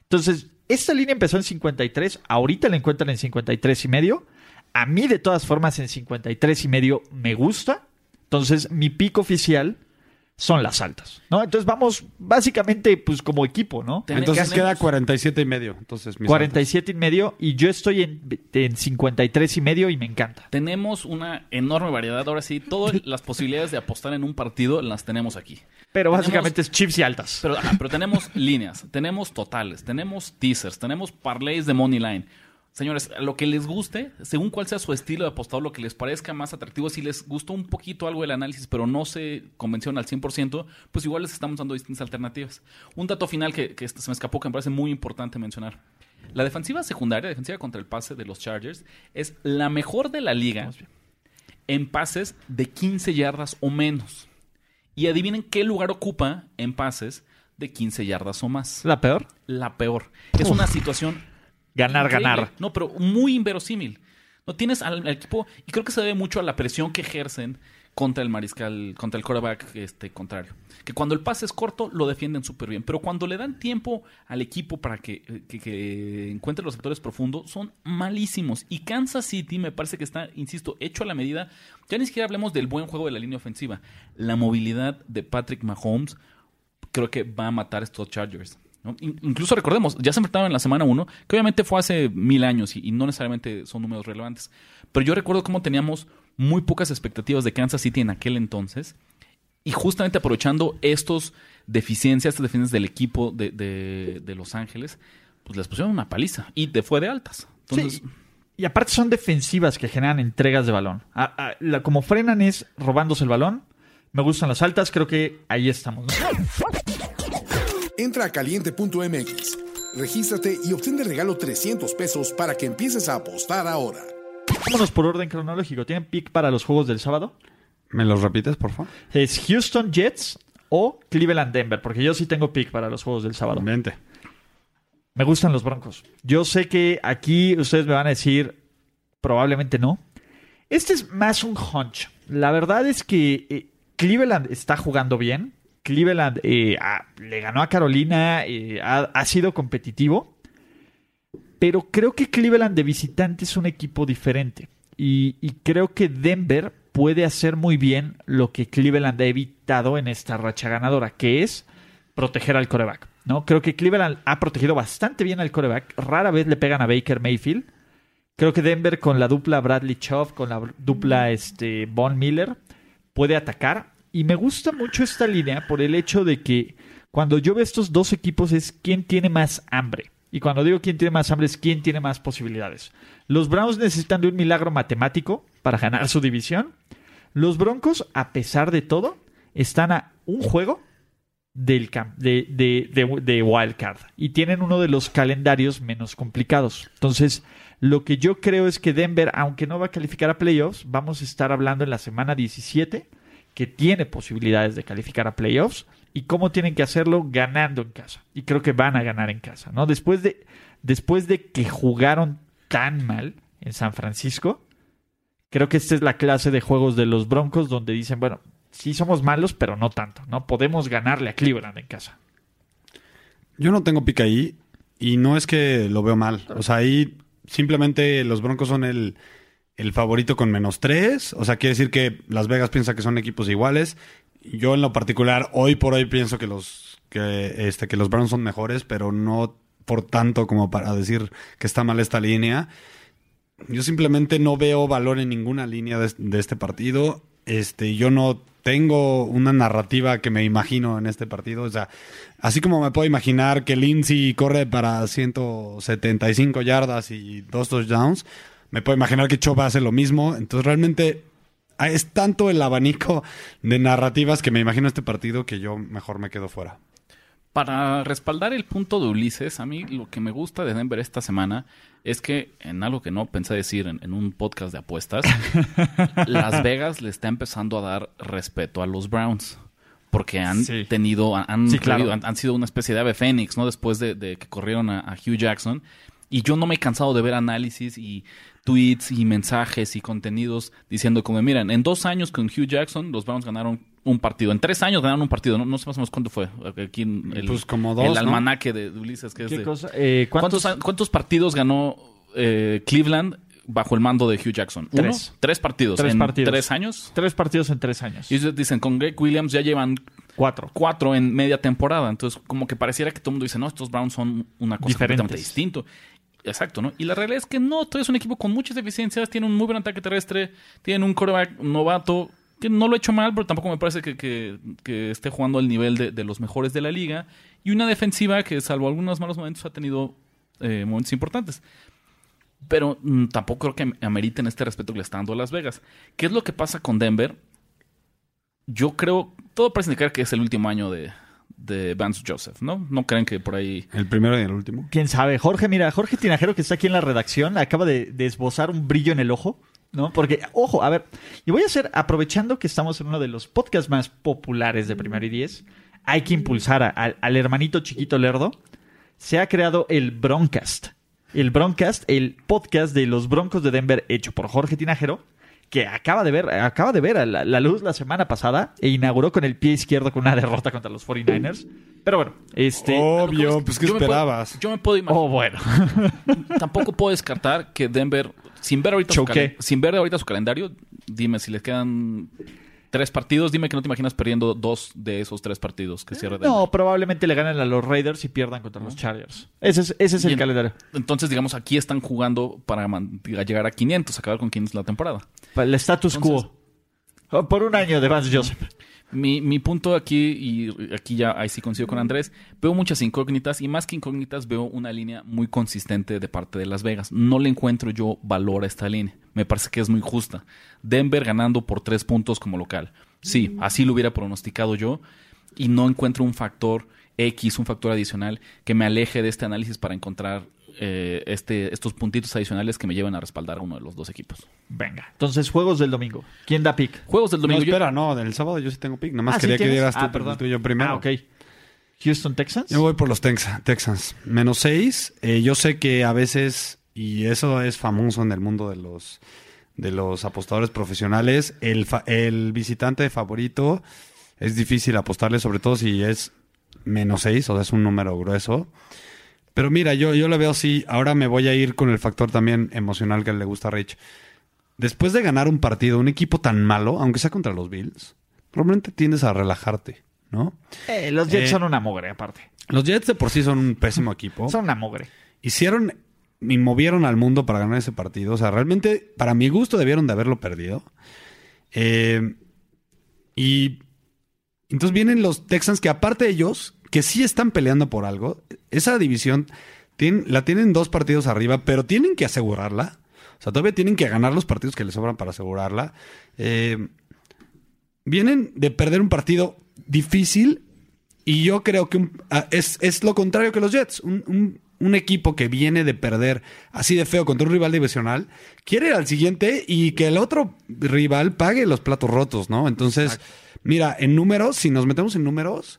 Entonces, esta línea empezó en 53, ahorita la encuentran en 53 y medio. A mí, de todas formas, en 53 y medio me gusta. Entonces, mi pico oficial son las altas, ¿no? Entonces vamos básicamente pues como equipo, ¿no? Entonces queda 47 y medio. Entonces, mis 47 y medio y yo estoy en, en 53 y medio y me encanta. Tenemos una enorme variedad. Ahora sí, todas *laughs* las posibilidades de apostar en un partido las tenemos aquí. Pero Tenemos- básicamente es chips y altas. Pero, ajá, pero tenemos *laughs* líneas, tenemos totales, tenemos teasers, tenemos parlays de money line. Señores, lo que les guste, según cuál sea su estilo de apostado, lo que les parezca más atractivo, si les gustó un poquito algo del análisis, pero no se convencieron al 100%, pues igual les estamos dando distintas alternativas. Un dato final que, que se me escapó, que me parece muy importante mencionar. La defensiva secundaria, defensiva contra el pase de los Chargers, es la mejor de la liga en pases de 15 yardas o menos. Y adivinen qué lugar ocupa en pases de 15 yardas o más. ¿La peor? La peor. Es una situación Ganar, increíble. ganar. No, pero muy inverosímil. No tienes al, al equipo y creo que se debe mucho a la presión que ejercen contra el mariscal, contra el quarterback este, contrario. Que cuando el pase es corto lo defienden súper bien, pero cuando le dan tiempo al equipo para que, eh, que- que encuentre los sectores profundos son malísimos. Y Kansas City me parece que está, insisto, hecho a la medida. Ya ni siquiera hablemos del buen juego de la línea ofensiva. La movilidad de Patrick Mahomes creo que va a matar a estos Chargers. Incluso recordemos, ya se enfrentaron en la semana 1, que obviamente fue hace mil años y, y no necesariamente son números relevantes. Pero yo recuerdo cómo teníamos muy pocas expectativas de Kansas City en aquel entonces. Y justamente aprovechando estos deficiencias, estas deficiencias del equipo de, de- de Los Ángeles, pues les pusieron una paliza y te fue de altas. Entonces, Sí. Y aparte son defensivas que generan entregas de balón. A- a- la- como frenan es robándose el balón. Me gustan las altas, creo que ahí estamos. ¿no? Entra a caliente.mx, regístrate y obtén de regalo 300 pesos para que empieces a apostar ahora. Vámonos por orden cronológico. ¿Tienen pick para los juegos del sábado? ¿Me los repites, por favor? Es Houston Jets o Cleveland Denver, porque yo sí tengo pick para los juegos del sábado. Vente. Me gustan los Broncos. Yo sé que aquí ustedes me van a decir, probablemente no. Este es más un hunch. La verdad es que eh, Cleveland está jugando bien. Cleveland eh, le ganó a Carolina, eh, ha, ha sido competitivo. Pero creo que Cleveland de visitante es un equipo diferente. Y, y creo que Denver puede hacer muy bien lo que Cleveland ha evitado en esta racha ganadora, que es proteger al coreback. ¿no? Creo que Cleveland ha protegido bastante bien al coreback. Rara vez le pegan a Baker Mayfield. Creo que Denver con la dupla Bradley Chubb, con la dupla este, Von Miller, puede atacar. Y me gusta mucho esta línea por el hecho de que cuando yo veo estos dos equipos es quién tiene más hambre. Y cuando digo quién tiene más hambre es quién tiene más posibilidades. Los Browns necesitan de un milagro matemático para ganar su división. Los Broncos, a pesar de todo, están a un juego del de, de, Wildcard y tienen uno de los calendarios menos complicados. Entonces, lo que yo creo es que Denver, aunque no va a calificar a playoffs, vamos a estar hablando en la semana 17 que tiene posibilidades de calificar a playoffs y cómo tienen que hacerlo ganando en casa. Y creo que van a ganar en casa, ¿no? Después de, después de que jugaron tan mal en San Francisco, creo que esta es la clase de juegos de los Broncos donde dicen, bueno, sí somos malos, pero no tanto, ¿no? Podemos ganarle a Cleveland en casa. Yo no tengo pica ahí y no es que lo veo mal. O sea, ahí simplemente los Broncos son el, el favorito con menos tres. O sea, quiere decir que Las Vegas piensa que son equipos iguales. Yo en lo particular, hoy por hoy pienso que los, que, este, los Browns son mejores, pero no por tanto como para decir que está mal esta línea. Yo simplemente no veo valor en ninguna línea de, de este partido. Este, yo no tengo una narrativa que me imagino en este partido. O sea, así como me puedo imaginar que Lindsay corre para 175 yardas y dos touchdowns, me puedo imaginar que Chop hace lo mismo. Entonces, realmente es tanto el abanico de narrativas que me imagino este partido que yo mejor me quedo fuera. Para respaldar el punto de Ulises, a mí lo que me gusta de Denver esta semana es que, en algo que no pensé decir en, en un podcast de apuestas, *laughs* Las Vegas le está empezando a dar respeto a los Browns. Porque han Sí. tenido, han, Sí, claro. han, han sido una especie de ave fénix, ¿no? Después de, de que corrieron a, a Hugh Jackson. Y yo no me he cansado de ver análisis y tweets y mensajes y contenidos diciendo como, miren, en dos años con Hugh Jackson los Browns ganaron un partido. En tres años ganaron un partido. No, no sé más o menos cuánto fue. Aquí en el, Pues como dos, el ¿no? almanaque de Ulises. Que es ¿Qué de- cosa? Eh, ¿Cuántos, ¿cuántos, cuántos partidos ganó eh, Cleveland bajo el mando de Hugh Jackson? ¿Uno? Tres. Tres partidos. Tres en partidos. tres años. Tres partidos en tres años. Y ellos dicen, con Greg Williams ya llevan Cuatro. cuatro en media temporada. Entonces, como que pareciera que todo el mundo dice, no, estos Browns son una cosa Diferentes. completamente distinto. Exacto, ¿no? Y la realidad es que no, todo es un equipo con muchas deficiencias, tiene un muy buen ataque terrestre, tiene un quarterback novato que no lo ha hecho mal, pero tampoco me parece que, esté jugando al nivel de, de los mejores de la liga. Y una defensiva que, salvo algunos malos momentos, ha tenido eh, momentos importantes. Pero mm, tampoco creo que ameriten este respeto que le está dando a Las Vegas. ¿Qué es lo que pasa con Denver? Yo creo, todo parece indicar que es el último año de, de Vance Joseph, ¿no? No creen que por ahí... El primero y el último. ¿Quién sabe? Jorge, mira, Jorge Tinajero que está aquí en la redacción acaba de, de esbozar un brillo en el ojo, ¿no? Porque, ojo, a ver, y voy a hacer, aprovechando que estamos en uno de los podcasts más populares de Primero y Diez, hay que impulsar a- al, al hermanito chiquito lerdo. Se ha creado el Broncast. El Broncast, el podcast de los Broncos de Denver hecho por Jorge Tinajero, que acaba de ver, acaba de ver a la, la luz la semana pasada e inauguró con el pie izquierdo con una derrota contra los 49ers. Pero bueno, este... Obvio, pues ¿qué Yo me puedo- esperabas? yo me puedo imaginar. Oh, bueno. *laughs* Tampoco puedo descartar que Denver, sin ver ahorita su, Choqué. sin ver ahorita su calendario, dime si les quedan tres partidos, dime que no te imaginas perdiendo dos de esos tres partidos que cierra Denver. No, probablemente le ganen a los Raiders y pierdan contra los Chargers. Ese es, ese es el calendario. Entonces, digamos, aquí están jugando para llegar a 500, acabar con 500 la temporada. Para El status Entonces- quo. Oh, Por un año de Vance Joseph. Mi, mi punto aquí, y aquí ya ahí sí coincido con Andrés, veo muchas incógnitas y más que incógnitas veo una línea muy consistente de parte de Las Vegas. No le encuentro yo valor a esta línea. Me parece que es muy justa. Denver ganando por tres puntos como local. Sí, así lo hubiera pronosticado yo y no encuentro un factor X, un factor adicional que me aleje de este análisis para encontrar eh, este, estos puntitos adicionales que me lleven a respaldar a uno de los dos equipos. Venga. Entonces, juegos del domingo. ¿Quién da pick? Juegos del No, domingo. yo- espera, no, del sábado yo sí tengo pick. Nada más Ah, ¿sí quería que dieras tú Ah, perdón. el tuyo primero. Ah, ok. Houston Texans. Yo voy por los Texa- Texans. Menos seis. Eh, yo sé que a veces, y eso es famoso en el mundo de los, de los apostadores profesionales, el, fa- el visitante favorito es difícil apostarle, sobre todo si es menos seis, o sea, es un número grueso. Pero mira, yo, yo lo veo así. Ahora me voy a ir con el factor también emocional que le gusta a Rich. Después de ganar un partido, un equipo tan malo, aunque sea contra los Bills, probablemente tiendes a relajarte, ¿no? Eh, los Jets Eh, son una mogre, aparte. Los Jets de por sí son un pésimo equipo. Son una mogre. hicieron y movieron al mundo para ganar ese partido. O sea, realmente, para mi gusto, debieron de haberlo perdido. Eh, y entonces vienen los Texans que aparte de ellos, que sí están peleando por algo, esa división la tienen dos partidos arriba, pero tienen que asegurarla. O sea, todavía tienen que ganar los partidos que les sobran para asegurarla. Eh, vienen de perder un partido difícil y yo creo que un- ah, es, es lo contrario que los Jets. Un, un- un equipo que viene de perder así de feo contra un rival divisional, quiere ir al siguiente y que el otro rival pague los platos rotos, ¿no? Entonces, mira, en números, si nos metemos en números,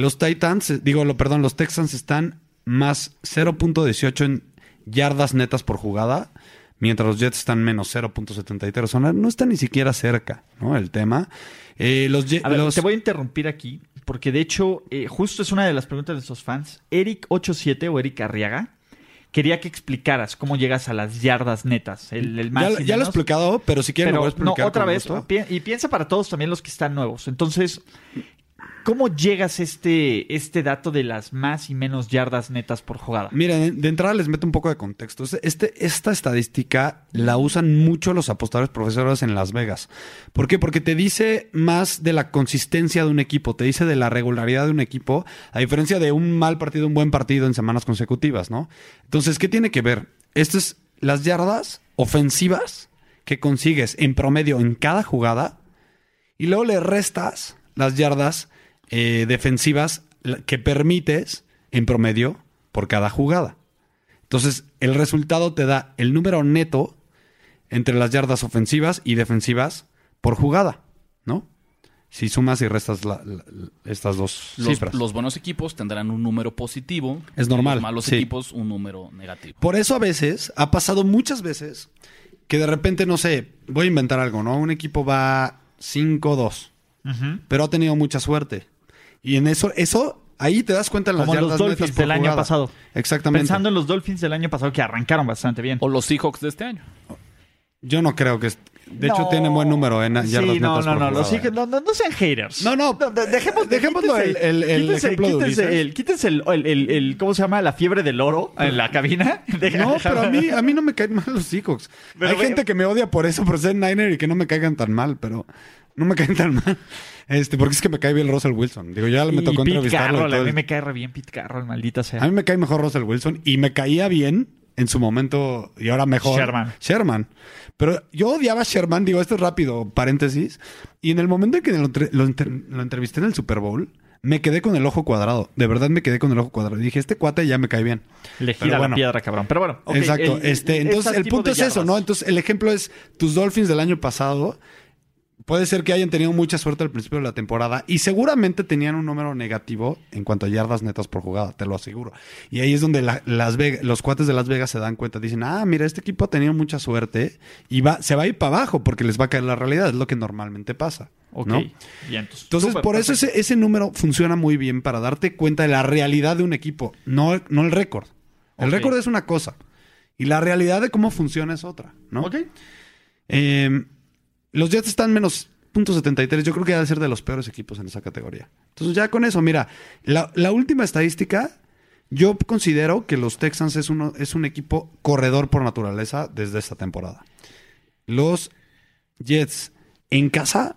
los Titans, eh, digo, lo, perdón, los Texans están más 0.18 en yardas netas por jugada, mientras los Jets están menos 0.73. O sea, no no está ni siquiera cerca, ¿no? El tema. Eh, los, A ver, los- te voy a interrumpir aquí, porque de hecho, eh, justo es una de las preguntas de nuestros fans. Eric87 o Eric Arriaga quería que explicaras cómo llegas a las yardas netas. El, el más ya, lo he explicado, pero si quieren lo voy a no, explicar otra con vez. gusto. Y piensa para todos también los que están nuevos. Entonces, ¿cómo llegas este, este dato de las más y menos yardas netas por jugada? Mira, de, entrada les meto un poco de contexto. Este, esta estadística la usan mucho los apostadores profesores en Las Vegas. ¿Por qué? Porque te dice más de la consistencia de un equipo, te dice de la regularidad de un equipo, a diferencia de un mal partido, un buen partido en semanas consecutivas, ¿no? Entonces, ¿qué tiene que ver? Esto es las yardas ofensivas que consigues en promedio en cada jugada y luego le restas las yardas eh, defensivas que permites en promedio por cada jugada. Entonces, el resultado te da el número neto entre las yardas ofensivas y defensivas por jugada, ¿no? Si sumas y restas la- la- la- estas dos Los, cifras. los buenos equipos tendrán un número positivo. Es y normal, Los malos sí. equipos un número negativo. Por eso a veces, ha pasado muchas veces, que de repente, no sé, voy a inventar algo, ¿no? Un equipo va 5-2, pero ha tenido mucha suerte. Y en eso, eso, ahí te das cuenta en las Como los Dolphins del año jugada. pasado. Exactamente. Pensando en los Dolphins del año pasado que arrancaron bastante bien. O los Seahawks de este año. Yo no creo que... De hecho, No. tienen buen número en yardas Sí, no, netas no, por no, los. Seahawks- no, no, no sean haters. No, no, de- dejemos, dejémoslo quítense- el- el- el quítense- ejemplo el, quítense el, el- el- el- ¿cómo se llama? La fiebre del oro en la cabina. *laughs* Deja- No, pero a mí, a mí no me caen mal los Seahawks. Pero Hay ve- gente que me odia por eso, por ser Niner y que no me caigan tan mal, pero no me *laughs* caen tan mal. Este, porque es que me cae bien Russell Wilson. Digo, ya me y tocó Pete entrevistarlo. y Carroll, a mí me cae re bien Pete Carroll, maldita sea. A mí me cae mejor Russell Wilson y me caía bien en su momento y ahora mejor Sherman. Sherman. Pero yo odiaba a Sherman, digo, esto es rápido, paréntesis. Y en el momento en que lo, entre- lo entre- lo entrevisté en el Super Bowl, me quedé con el ojo cuadrado. De verdad me quedé con el ojo cuadrado. Y dije, este cuate ya me cae bien. Le gira bueno. la piedra, cabrón. Pero bueno, ok, Exacto. el- este, entonces, el punto es eso. ¿no? Entonces, el ejemplo es tus Dolphins del año pasado. Puede ser que hayan tenido mucha suerte al principio de la temporada y seguramente tenían un número negativo en cuanto a yardas netas por jugada, te lo aseguro. Y ahí es donde la- Las Vegas- los cuates de Las Vegas se dan cuenta, dicen, ah, mira, este equipo ha tenido mucha suerte y va, se va a ir para abajo porque les va a caer la realidad, es lo que normalmente pasa. Ok, ¿no? entonces, por eso ese, ese número funciona muy bien para darte cuenta de la realidad de un equipo, no, no el récord. El récord es una cosa y la realidad de cómo funciona es otra, ¿no? Ok. Eh, los Jets están menos .73. Yo creo que debe ser de los peores equipos en esa categoría. Entonces, ya con eso, mira, la, la última estadística, yo considero que los Texans es, uno, es un equipo corredor por naturaleza desde esta temporada. Los Jets en casa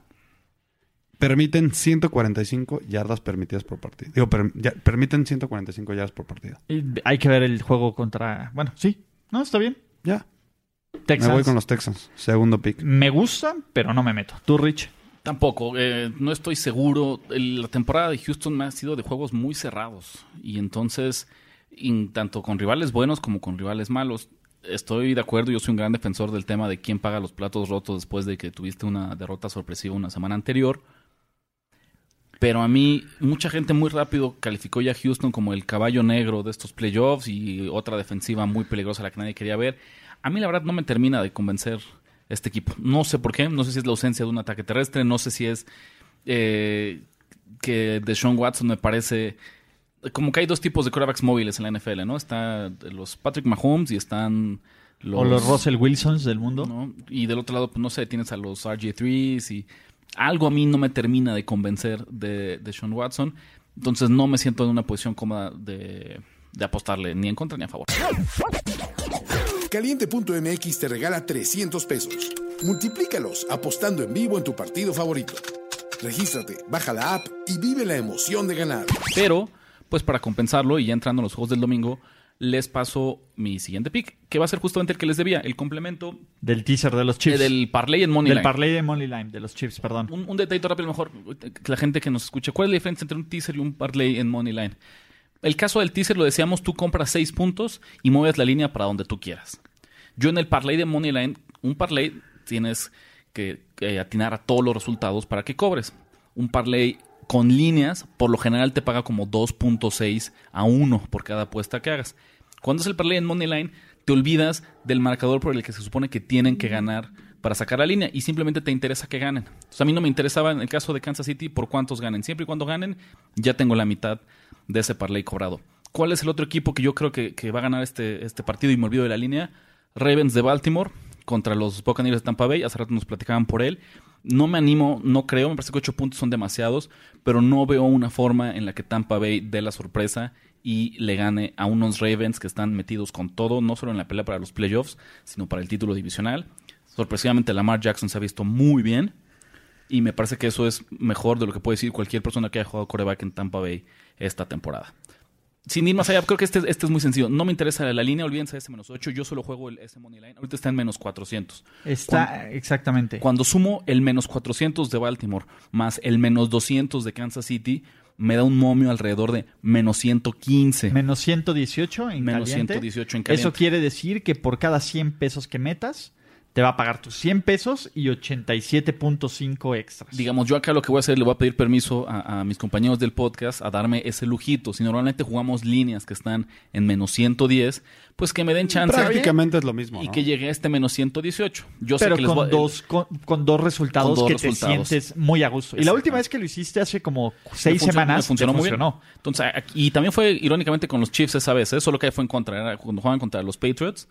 permiten 145 yardas permitidas por partido. Digo, per- ya- permiten 145 yardas por partido. Y hay que ver el juego contra. Bueno, sí. No, está bien. Ya. Texans. Me voy con los Texans. Segundo pick. Me gusta, pero no me meto. Tú, Rich. Tampoco, eh, no estoy seguro. El- la temporada de Houston me ha sido de juegos muy cerrados. Y entonces tanto con rivales buenos como con rivales malos. Estoy de acuerdo, yo soy un gran defensor del tema de quién paga los platos rotos después de que tuviste una derrota sorpresiva una semana anterior. Pero a mí, mucha gente muy rápido calificó ya a Houston como el caballo negro de estos playoffs y otra defensiva muy peligrosa la que nadie quería ver. A mí la verdad no me termina de convencer este equipo. No sé por qué, no sé si es la ausencia de un ataque terrestre, no sé si es eh, que Deshaun Watson me parece como que hay dos tipos de quarterbacks móviles en la NFL, ¿no? Está los Patrick Mahomes y están los... O los Russell Wilsons del mundo. ¿no? Y del otro lado, pues no sé, tienes a los RG3s y algo a mí no me termina de convencer de, de Sean Watson. Entonces no me siento en una posición cómoda de, de apostarle ni en contra ni a favor. Caliente.mx te regala 300 pesos. Multiplícalos apostando en vivo en tu partido favorito. Regístrate, baja la app y vive la emoción de ganar. Pero, pues para compensarlo y ya entrando en los juegos del domingo, les paso mi siguiente pick, que va a ser justamente el que les debía, el complemento Del teaser de los chips. eh, del parlay en Money Del parlay de Money Line, de los chips, perdón. Un, un detallito rápido, mejor, que la gente que nos escuche. ¿Cuál es la diferencia entre un teaser y un parlay en Money Line? El caso del teaser lo decíamos, tú compras seis puntos y mueves la línea para donde tú quieras. Yo en el parlay de Money Line, un parlay tienes que, que atinar a todos los resultados para que cobres. Un parlay con líneas, por lo general te paga como 2.6 a 1 por cada apuesta que hagas. Cuando es el parlay en Money Line, te olvidas del marcador por el que se supone que tienen que ganar para sacar la línea y simplemente te interesa que ganen. Entonces, a mí no me interesaba en el caso de Kansas City por cuántos ganen. Siempre y cuando ganen, ya tengo la mitad de ese parlay cobrado. ¿Cuál es el otro equipo que yo creo que, va a ganar este, este partido y me olvido de la línea? Ravens de Baltimore contra los Buccaneers de Tampa Bay. Hace rato nos platicaban por él. No me animo, no creo, me parece que ocho puntos son demasiados, pero no veo una forma en la que Tampa Bay dé la sorpresa y le gane a unos Ravens que están metidos con todo, no solo en la pelea para los playoffs, sino para el título divisional. Sorpresivamente Lamar Jackson se ha visto muy bien y me parece que eso es mejor de lo que puede decir cualquier persona que haya jugado coreback en Tampa Bay esta temporada. Sin ir más allá, creo que este, este es muy sencillo. No me interesa la línea, olvídense de ese menos 8. Yo solo juego el S Money Line. Ahorita está en menos 400. Está, exactamente. Cuando sumo el menos 400 de Baltimore más el menos 200 de Kansas City, me da un momio alrededor de menos 115. Menos 118 en Menos caliente. 118 en caliente. Eso quiere decir que por cada 100 pesos que metas, te va a pagar tus 100 pesos y 87.5 extras. Digamos, yo acá lo que voy a hacer, le voy a pedir permiso a, a mis compañeros del podcast a darme ese lujito. Si normalmente jugamos líneas que están en menos 110, pues que me den chance Prácticamente es lo mismo. y ¿no? que llegue a este menos 118. Yo pero sé que les con, voy a- dos, con, con dos resultados Con dos que resultados. te sientes muy a gusto. Y la última vez que lo hiciste hace como me seis funcionó- semanas, me funcionó muy bien. Entonces, y también fue irónicamente con los Chiefs esa vez, ¿eh? solo que fue en contra, era cuando jugaban contra los Patriots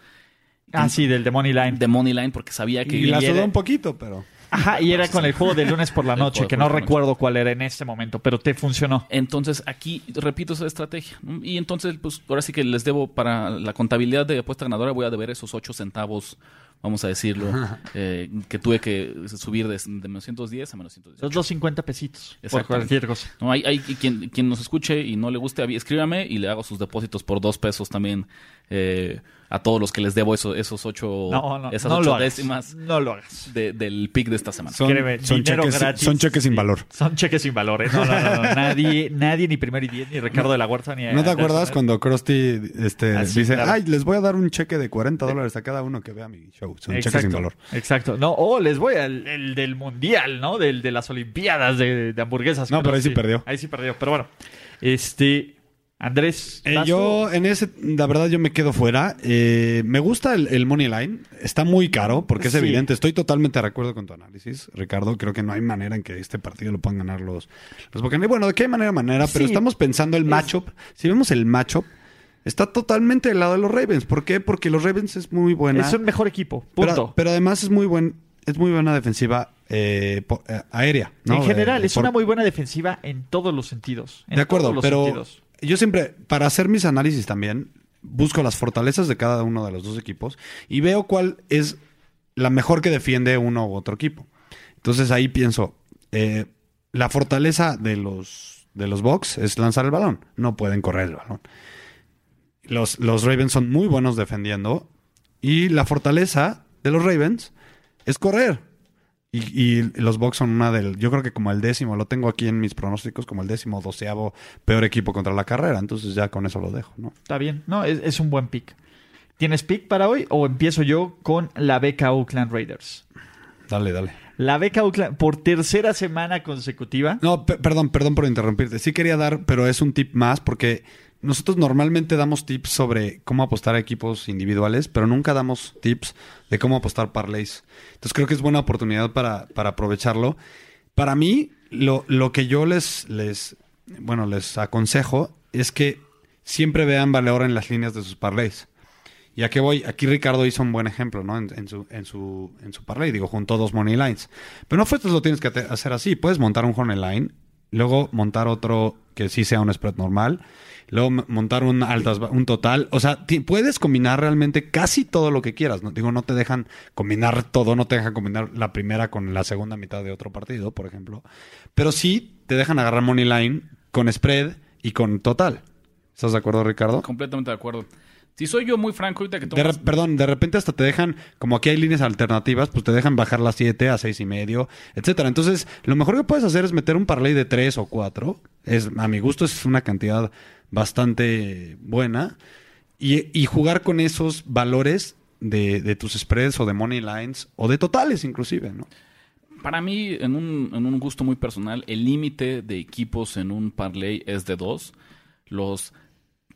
Ah, sí, del de Money Line. de Money Line porque sabía que Y la sudó era- un poquito, pero... Ajá, y era con el juego del lunes por la *laughs* noche, que no de recuerdo cuál era en este momento, pero te funcionó. Entonces aquí repito esa estrategia. Y entonces, pues ahora sí que les debo para la contabilidad de apuesta ganadora, voy a deber esos 8 centavos, vamos a decirlo, eh, que tuve que subir de, de menos 110 a menos 118. Los 250 pesitos por cualquier cosa. No, hay, hay quien, quien nos escuche y no le guste, escríbame y le hago sus depósitos por dos pesos también eh, a todos los que les debo eso- esos ocho, No, no, esas no ocho lo hagas. décimas No lo hagas. de- del pick de esta semana. Son, Créeme, son cheques, gratis. son cheques sin Sí. valor. Son cheques sin valor, ¿eh? No, no, no, no. *laughs* Nadie, nadie, ni Primero y Diez, ni Ricardo de la Huerta, ni... ¿No te acuerdas cuando Krusty este, Ah, dice, claro. ay, les voy a dar un cheque de 40 dólares a cada uno que vea mi show? Son cheques sin valor. Exacto. No, o les voy al el del mundial, ¿no? Del de las olimpiadas de, de hamburguesas. No, pero ahí sí perdió. Ahí sí perdió. Pero bueno. Este. Andrés. Eh, ¿vas yo, en ese, la verdad, yo me quedo fuera. Eh, me gusta el, el Money Line. Está muy caro porque es Sí. evidente. Estoy totalmente de acuerdo con tu análisis, Ricardo. Creo que no hay manera en que este partido lo puedan ganar los, los Buccaneers. Bueno, de qué manera, manera, pero Sí. estamos pensando el matchup. Si vemos el matchup, está totalmente del lado de los Ravens. ¿Por qué? Porque los Ravens es muy buena. Es un mejor equipo. Punto. Pero, pero además es muy buen, es muy buena defensiva eh, eh, aérea. ¿no? en general, Eh, es por- una muy buena defensiva en todos los sentidos. En de acuerdo, todos los pero sentidos. Yo siempre, para hacer mis análisis también, busco las fortalezas de cada uno de los dos equipos y veo cuál es la mejor que defiende uno u otro equipo. Entonces ahí pienso, eh, la fortaleza de los, de los Bucks es lanzar el balón, no pueden correr el balón. Los, los Ravens son muy buenos defendiendo y la fortaleza de los Ravens es correr. Y, y los Bucks son una del, yo creo que como el décimo, lo tengo aquí en mis pronósticos, como el décimo, doceavo peor equipo contra la carrera. Entonces ya con eso lo dejo, ¿no? Está bien. No, es, es un buen pick. ¿Tienes pick para hoy o empiezo yo con la beca Oakland Raiders? Dale, dale. La beca Oakland por tercera semana consecutiva. No, pe- perdón, perdón por interrumpirte. Sí quería dar, pero es un tip más porque nosotros normalmente damos tips sobre cómo apostar a equipos individuales, pero nunca damos tips de cómo apostar parlays. Entonces creo que es buena oportunidad para, para aprovecharlo. Para mí, lo, lo que yo les, les, bueno, les aconsejo es que siempre vean valor en las líneas de sus parlays. ¿Y a qué voy? Aquí Ricardo hizo un buen ejemplo, ¿no? En, su, en, su, en su parlay, digo, juntó dos money lines. Pero no fuertes lo tienes que hacer así. Puedes montar un honey line, luego montar otro que sí sea un spread normal, luego montar un altas, un total. O sea, puedes combinar realmente casi todo lo que quieras. ¿no? Digo, no te dejan combinar todo, no te dejan combinar la primera con la segunda mitad de otro partido, por ejemplo. Pero sí te dejan agarrar money line con spread y con total. ¿Estás de acuerdo, Ricardo? Completamente de acuerdo. Si soy yo muy franco, ahorita que De tomas... perdón, de repente hasta te dejan, como aquí hay líneas alternativas, pues te dejan bajar las 7 a seis y medio, etcétera. Entonces, lo mejor que puedes hacer es meter un parlay de 3 o 4. Es, a mi gusto es una cantidad bastante buena. Y, y jugar con esos valores de, de tus spreads o de money lines o de totales inclusive, ¿no? Para mí, en un, en un gusto muy personal, el límite de equipos en un parlay es de dos. Los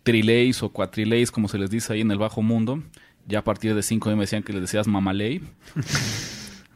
trilays o cuatrilays, como se les dice ahí en el bajo mundo, ya a partir de cinco me decían que les decías mamaley.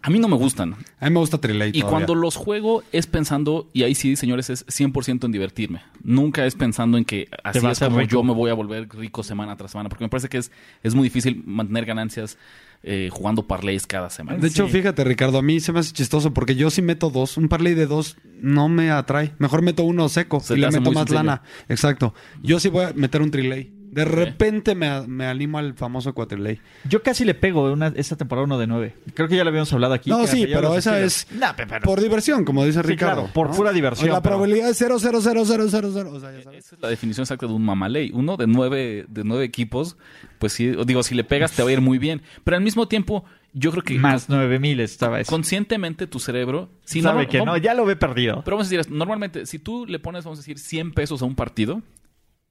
A mí no me gustan. A mí me gusta Trilay Y cuando los juego es pensando, y ahí sí, señores, es 100% en divertirme. Nunca es pensando en que así es como rico. yo me voy a volver rico semana tras semana. Porque me parece que es, es muy difícil mantener ganancias eh, jugando parlays cada semana. De hecho, fíjate, Ricardo, a mí se me hace chistoso porque yo sí meto dos. Un parlay de dos no me atrae. Mejor meto uno seco Se y le meto más sencillo. lana. Exacto. Yo sí voy a meter un trilay. De repente me, me animo al famoso cuatrilay. Yo casi le pego una, esta temporada uno de nueve. Creo que ya lo habíamos hablado aquí. No, sí, pero esa es No, pero- por diversión, como dice Sí, Ricardo. claro, por ¿no? pura diversión, La pero- probabilidad es 0, 0, 0, 0, 0, 0. O sea, ya sabes. Esa es la definición exacta de un mamaley. Uno de nueve, de nueve equipos, pues sí, digo, si le pegas te va a ir muy bien. Pero al mismo tiempo, yo creo que Más nueve mil estaba eso. conscientemente tu cerebro... Si Sabe no, que no, ya lo ve perdido. Pero vamos a decir, normalmente, si tú le pones, vamos a decir, 100 pesos a un partido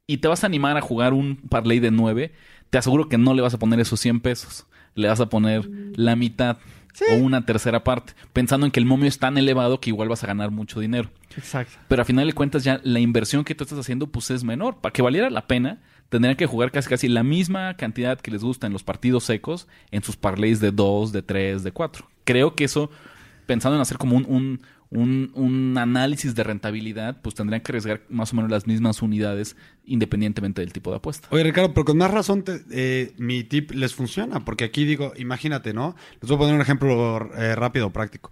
y te vas a animar a jugar un parlay de 9, te aseguro que no le vas a poner esos 100 pesos. Le vas a poner la mitad o una tercera parte, pensando en que el momio es tan elevado que igual vas a ganar mucho dinero. Exacto. Pero a final de cuentas ya la inversión que tú estás haciendo pues es menor. Para que valiera la pena, tendrían que jugar casi casi la misma cantidad que les gusta en los partidos secos en sus parlays de 2, de 3, de 4. Creo que eso, pensando en hacer como un, un, un- un análisis de rentabilidad, pues tendrían que arriesgar más o menos las mismas unidades independientemente del tipo de apuesta. Oye, Ricardo, pero con más razón te- eh, mi tip les funciona, porque aquí digo, imagínate, ¿no? Les voy a poner un ejemplo eh, rápido, práctico.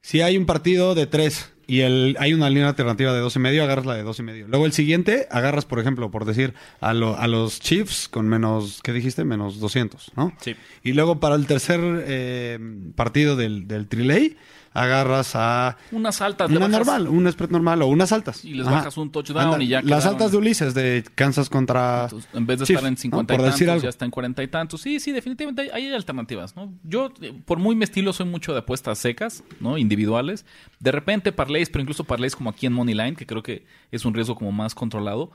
Si hay un partido de tres y el, hay una línea alternativa de dos y medio, agarras la de dos y medio. Luego el siguiente, agarras, por ejemplo, por decir, a, lo- a los Chiefs con menos, ¿qué dijiste? Menos 200, ¿no? Sí. Y luego para el tercer eh, partido del, del Trilay, agarras a Unas altas, una normal, un spread normal o unas altas. Y les bajas un touchdown Anda, y ya Las altas de Ulises de Kansas contra... Entonces, en vez de estar en ¿no? 50 Por y tantos, ya está en 40 y tantos. Sí, sí, definitivamente hay, hay alternativas, ¿no? Yo, eh, por muy mi estilo, soy mucho de apuestas secas, ¿no? Individuales. De repente parlays, pero incluso parlays como aquí en Moneyline, que creo que es un riesgo como más controlado.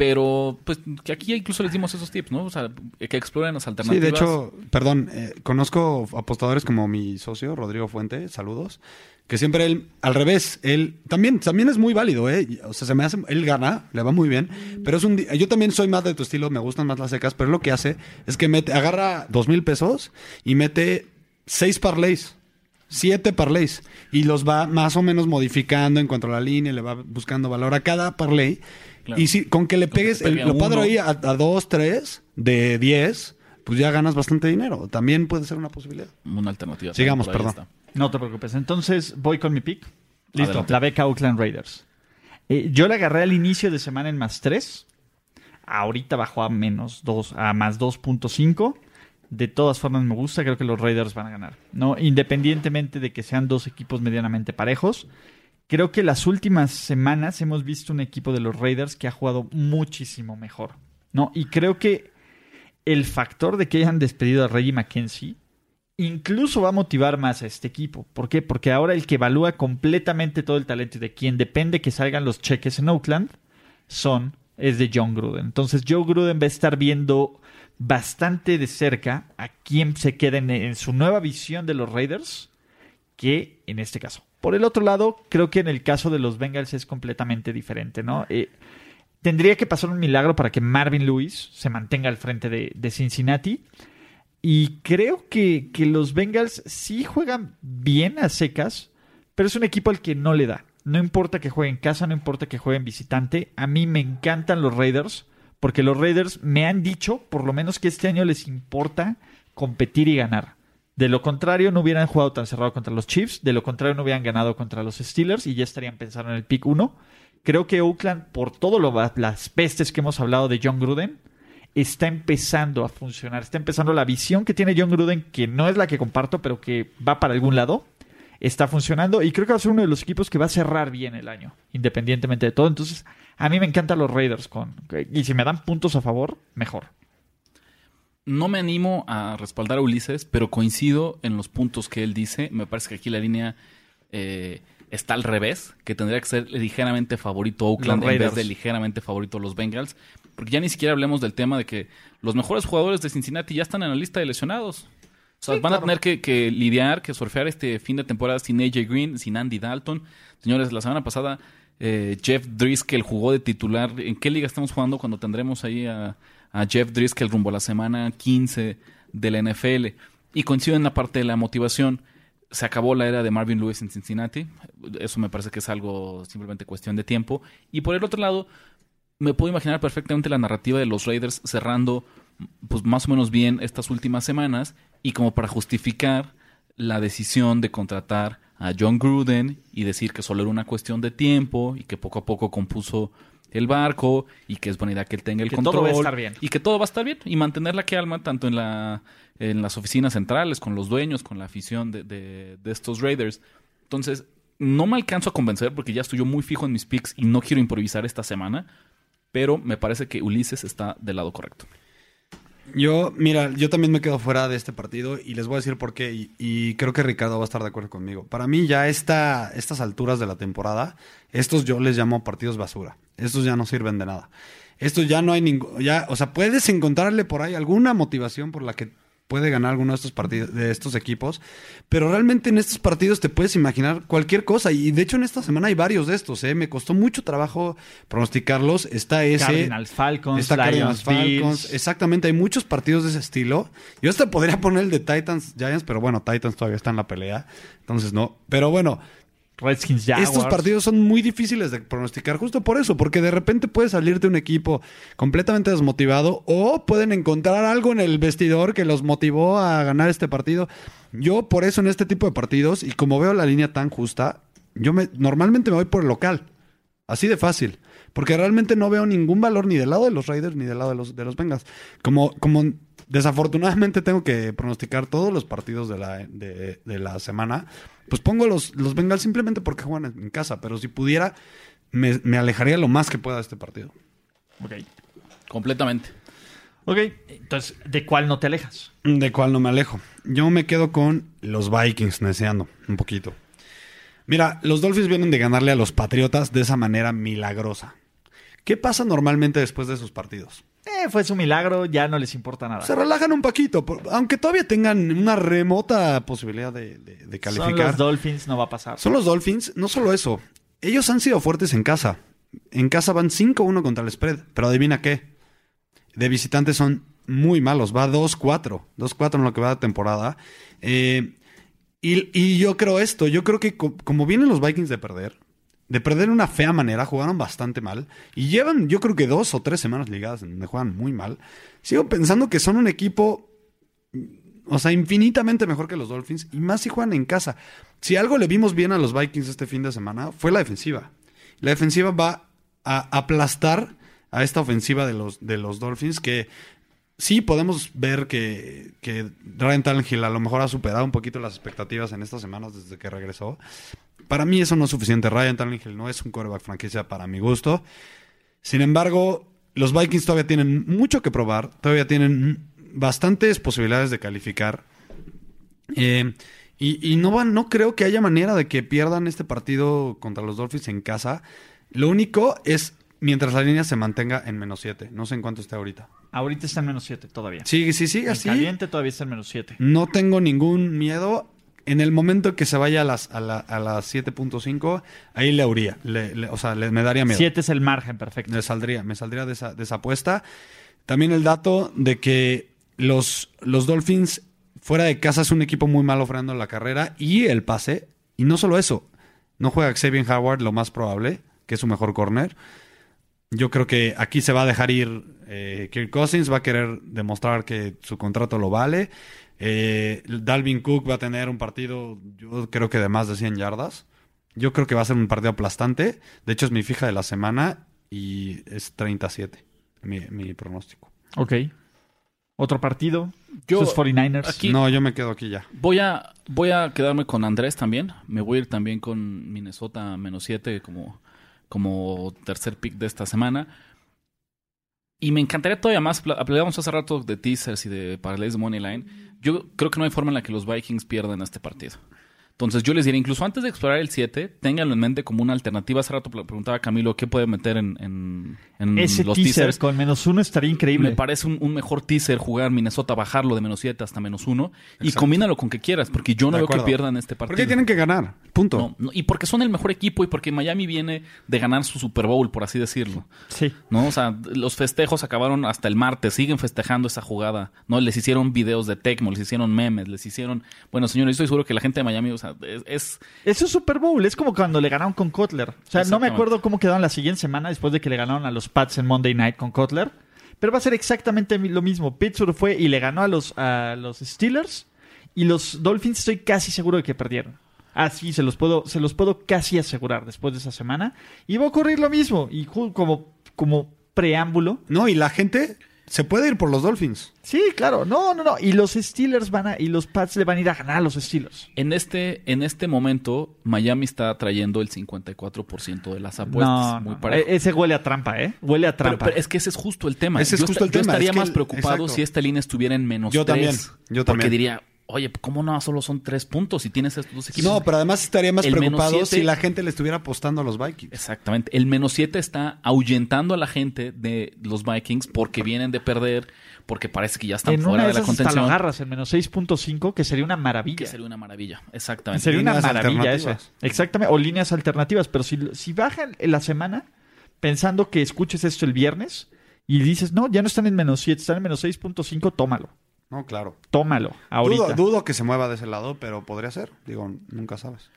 Pero, pues, que aquí incluso les dimos esos tips, ¿no? O sea, que exploren las Sí, alternativas. de hecho, perdón, eh, conozco apostadores como mi socio, Rodrigo Fuente, saludos, que siempre él, al revés, él también, también es muy válido, ¿eh? O sea, se me hace, él gana, le va muy bien, pero es un, yo también soy más de tu estilo, me gustan más las secas, pero él lo que hace es que mete, agarra dos mil pesos y mete seis parlays. Siete parlays y los va más o menos modificando en cuanto a la línea, le va buscando valor a cada parlay. Claro. Y si con que le Con pegues, pegue el- lo padre ahí a, a dos, tres de diez, pues ya ganas bastante dinero. También puede ser una posibilidad. Una alternativa. Sigamos, perdón. está. No te preocupes. Entonces voy con mi pick. Listo. Adelante. La beca Oakland Raiders. Eh, yo la agarré al inicio de semana en más 3. Ahorita bajó a menos 2, a más 2.5. De todas formas me gusta, creo que los Raiders van a ganar. No, independientemente de que sean dos equipos medianamente parejos. Creo que las últimas semanas hemos visto un equipo de los Raiders que ha jugado muchísimo mejor. ¿no? Y creo que el factor de que hayan despedido a Reggie McKenzie incluso va a motivar más a este equipo. ¿Por qué? Porque ahora el que evalúa completamente todo el talento y de quien depende que salgan los cheques en Oakland son es de John Gruden. Entonces Joe Gruden va a estar viendo bastante de cerca a quién se queda en, en su nueva visión de los Raiders que en este caso. Por el otro lado, creo que en el caso de los Bengals es completamente diferente, ¿no? Eh, tendría que pasar un milagro para que Marvin Lewis se mantenga al frente de, Cincinnati. Y creo que, que, los Bengals sí juegan bien a secas, pero es un equipo al que no le da. No importa que juegue en casa, no importa que juegue en visitante. A mí me encantan los Raiders, porque los Raiders me han dicho, por lo menos, que este año les importa competir y ganar. De lo contrario, no hubieran jugado tan cerrado contra los Chiefs. De lo contrario, no hubieran ganado contra los Steelers y ya estarían pensando en el pick 1. Creo que Oakland, por todas las pestes que hemos hablado de John Gruden, está empezando a funcionar. Está empezando la visión que tiene John Gruden, que no es la que comparto, pero que va para algún lado. Está funcionando y creo que va a ser uno de los equipos que va a cerrar bien el año, independientemente de todo. Entonces, a mí me encantan los Raiders. Con, y si me dan puntos a favor, mejor no me animo a respaldar a Ulises, pero coincido en los puntos que él dice. Me parece que aquí la línea eh, está al revés, que tendría que ser ligeramente favorito Oakland en vez de ligeramente favorito los Bengals. Porque ya ni siquiera hablemos del tema de que los mejores jugadores de Cincinnati ya están en la lista de lesionados. O sea, van a tener que, lidiar, que surfear este fin de temporada sin AJ Green, sin Andy Dalton. Señores, la semana pasada eh, Jeff Driscoll jugó de titular. ¿En qué liga estamos jugando cuando tendremos ahí a a Jeff Driscoll rumbo a la semana 15 de la NFL. Y coincido en la parte de la motivación. Se acabó la era de Marvin Lewis en Cincinnati. Eso me parece que es algo simplemente cuestión de tiempo. Y por el otro lado, me puedo imaginar perfectamente la narrativa de los Raiders cerrando pues más o menos bien estas últimas semanas y como para justificar la decisión de contratar a John Gruden y decir que solo era una cuestión de tiempo y que poco a poco compuso el barco y que es buena idea que él tenga el control. Todo va a estar bien. Y que todo va a estar bien. Y mantener la calma tanto en, la, en las oficinas centrales, con los dueños, con la afición de, de, estos Raiders. Entonces, no me alcanzo a convencer porque ya estoy yo muy fijo en mis picks y no quiero improvisar esta semana. Pero me parece que Ulises está del lado correcto. Yo, mira, yo también me quedo fuera de este partido y les voy a decir por qué. Y, creo que Ricardo va a estar de acuerdo conmigo. Para mí, ya esta, estas alturas de la temporada, estos yo les llamo partidos basura. Estos ya no sirven de nada. Estos ya no hay ningún. Ya, o sea, puedes encontrarle por ahí alguna motivación por la que puede ganar alguno de estos partidos, de estos equipos, pero realmente en estos partidos te puedes imaginar cualquier cosa y de hecho en esta semana hay varios de estos, ¿eh? me costó mucho trabajo pronosticarlos, está ese Cardinals Falcons, está Cardinals Falcons, exactamente, hay muchos partidos de ese estilo. Yo hasta podría poner el de Titans Giants, pero bueno, Titans todavía está en la pelea, entonces no, pero bueno, Redskins Estos partidos son muy difíciles de pronosticar justo por eso, porque de repente puede salirte un equipo completamente desmotivado o pueden encontrar algo en el vestidor que los motivó a ganar este partido. Yo por eso en este tipo de partidos y como veo la línea tan justa, yo me normalmente me voy por el local. Así de fácil. Porque realmente no veo ningún valor ni del lado de los Raiders ni del lado de los, de los Bengals. Como, como desafortunadamente tengo que pronosticar todos los partidos de la, de, la semana, pues pongo los, los Bengals simplemente porque juegan en casa. Pero si pudiera, me, me alejaría lo más que pueda de este partido. Ok. Completamente. Ok, entonces, ¿de cuál no te alejas? ¿De cuál no me alejo? Yo me quedo con los Vikings, deseando un poquito. Mira, los Dolphins vienen de ganarle a los Patriotas de esa manera milagrosa. ¿Qué pasa normalmente después de esos partidos? Eh, fue su milagro, ya no les importa nada. Se relajan un poquito, aunque todavía tengan una remota posibilidad de, calificar. Son los Dolphins, no va a pasar. Son los Dolphins, no solo eso. Ellos han sido fuertes en casa. En casa van 5-1 contra el spread, pero adivina qué. De visitantes son muy malos, va 2-4. 2-4 en lo que va de temporada. Eh, y, yo creo esto, yo creo que como vienen los Vikings de perder, de perder de una fea manera, jugaron bastante mal. Y llevan, yo creo que dos o tres semanas ligadas donde juegan muy mal. Sigo pensando que son un equipo, o sea, infinitamente mejor que los Dolphins. Y más si juegan en casa. Si algo le vimos bien a los Vikings este fin de semana, fue la defensiva. La defensiva va a aplastar a esta ofensiva de los, de los Dolphins que sí podemos ver que, que Ryan Tannehill a lo mejor ha superado un poquito las expectativas en estas semanas desde que regresó. Para mí eso no es suficiente. Ryan Tannehill no es un quarterback franquicia para mi gusto. Sin embargo, los Vikings todavía tienen mucho que probar. Todavía tienen bastantes posibilidades de calificar. Eh, y, y no, van, no creo que haya manera de que pierdan este partido contra los Dolphins en casa. Lo único es mientras la línea se mantenga en menos 7. No sé en cuánto está ahorita. Ahorita está en menos 7 todavía. Sí, sí, sí, así. caliente todavía está en menos 7. No tengo ningún miedo. En el momento que se vaya a las, a la- a las 7.5, ahí le habría. Le- le- o sea, le- me daría miedo. 7 es el margen perfecto. Me saldría, me saldría de esa, de esa apuesta. También el dato de que los, los Dolphins fuera de casa es un equipo muy malo frenando la carrera y el pase. Y no solo eso, no juega Xavier Howard, lo más probable, que es su mejor corner. Yo creo que aquí se va a dejar ir eh, Kirk Cousins, va a querer demostrar que su contrato lo vale. Eh, Dalvin Cook va a tener un partido, yo creo que de más de 100 yardas. Yo creo que va a ser un partido aplastante. De hecho, es mi fija de la semana y es 37, mi, mi pronóstico. Ok. Otro partido. Yo- Sus 49ers. aquí- No, yo me quedo aquí ya. Voy a, voy a quedarme con Andrés también. Me voy a ir también con Minnesota menos 7 como, como tercer pick de esta semana. Y me encantaría todavía más. Hablábamos hace rato de teasers y de parlays de Moneyline. Yo creo que no hay forma en la que los Vikings pierdan este partido. Entonces yo les diría, incluso antes de explorar el 7, ténganlo en mente como una alternativa. Hace rato pre- preguntaba a Camilo qué puede meter en, en Ese los teaser teasers. con menos uno estaría increíble. Me parece un, un mejor teaser jugar Minnesota, bajarlo de menos 7 hasta menos 1 y combínalo con que quieras, porque yo no De veo que pierdan este partido. Porque tienen que ganar. Punto. No, no, y porque son el mejor equipo y porque Miami viene de ganar su Super Bowl, por así decirlo. Sí. ¿No? O sea, los festejos acabaron hasta el martes, siguen festejando esa jugada. ¿No? Les hicieron videos de Tecmo, les hicieron memes, les hicieron. Bueno, señores, estoy seguro que la gente de Miami, o sea, es. es- es Super Bowl. Es como cuando le ganaron con Kotler. O sea, no me acuerdo cómo quedaron la siguiente semana después de que le ganaron a los Pats en Monday Night con Kotler. Pero va a ser exactamente lo mismo. Pittsburgh fue y le ganó a los, a los Steelers. Y los Dolphins estoy casi seguro de que perdieron. Así se los puedo, se los puedo casi asegurar después de esa semana. Y va a ocurrir lo mismo. Y como, como preámbulo. No, y la gente se puede ir por los Dolphins. Sí, claro. No, no, no. Y los Steelers van a, y los Pats le van a ir a ganar a los Steelers. En este, en este momento, Miami está trayendo el 54% de las apuestas. No, muy no. parejo. E- ese huele a trampa, ¿eh? Huele a trampa. pero es que ese es justo el tema. Ese es yo justo esta- el yo tema, estaría es que más el- preocupado exacto. si esta línea estuviera en menos Yo también, yo Porque también. diría, oye, ¿cómo no solo son tres puntos si tienes estos dos equipos? No, pero además estaría más El preocupado siete- si la gente le estuviera apostando a los Vikings. Exactamente. El menos 7 está ahuyentando a la gente de los Vikings porque vienen de perder, porque parece que ya están en fuera una de de la esas hasta lo contención. agarras en menos 6.5, que sería una maravilla. Que sería una maravilla. Exactamente. Sería una maravilla eso. Exactamente. O líneas alternativas. Pero si, si bajan en la semana, pensando que escuches esto el viernes y dices, no, ya no están en menos 7, están en menos 6.5, tómalo. No, claro. Tómalo. Ahorita. Dudo, dudo que se mueva de ese lado, pero podría ser. Digo, nunca sabes.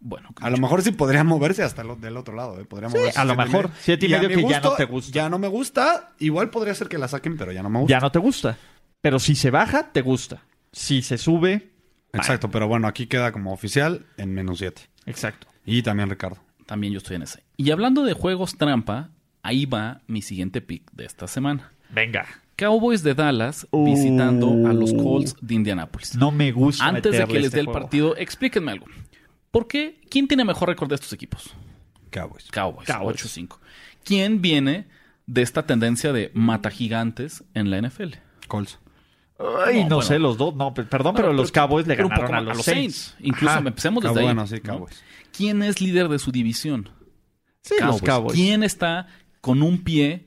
Bueno, A lo mejor sí podría moverse hasta el, del otro lado. ¿eh? Podría moverse a lo siete mejor. medio. Siete y medio que ya no te gusta. Ya no me gusta. Igual podría ser que la saquen, pero ya no me gusta. Ya no te gusta. Pero si se baja, te gusta. Si se sube, Exacto, pero bueno, aquí queda como oficial en menos 7. exacto. Y también Ricardo. también yo estoy en ese. Y hablando de juegos trampa, ahí va mi siguiente pick de esta semana. Venga. Cowboys de Dallas visitando a los Colts de Indianapolis. No me gusta. Antes de que les este dé el juego. partido, explíquenme algo. ¿Por qué? ¿Quién tiene mejor récord de estos equipos? Cowboys. Cowboys, Cowboys. 8-5. ¿Quién viene de esta tendencia de mata gigantes en la NFL? Colts. Ay, no, No, bueno. sé, los dos. No, pe- perdón, pero, los Cowboys le ganaron poco a los, Saints. Incluso Ajá. empecemos Ah, desde ahí. bueno, sí, ¿no? Cowboys. ¿Quién es líder de su división? Sí, los Cowboys. ¿Quién está con un pie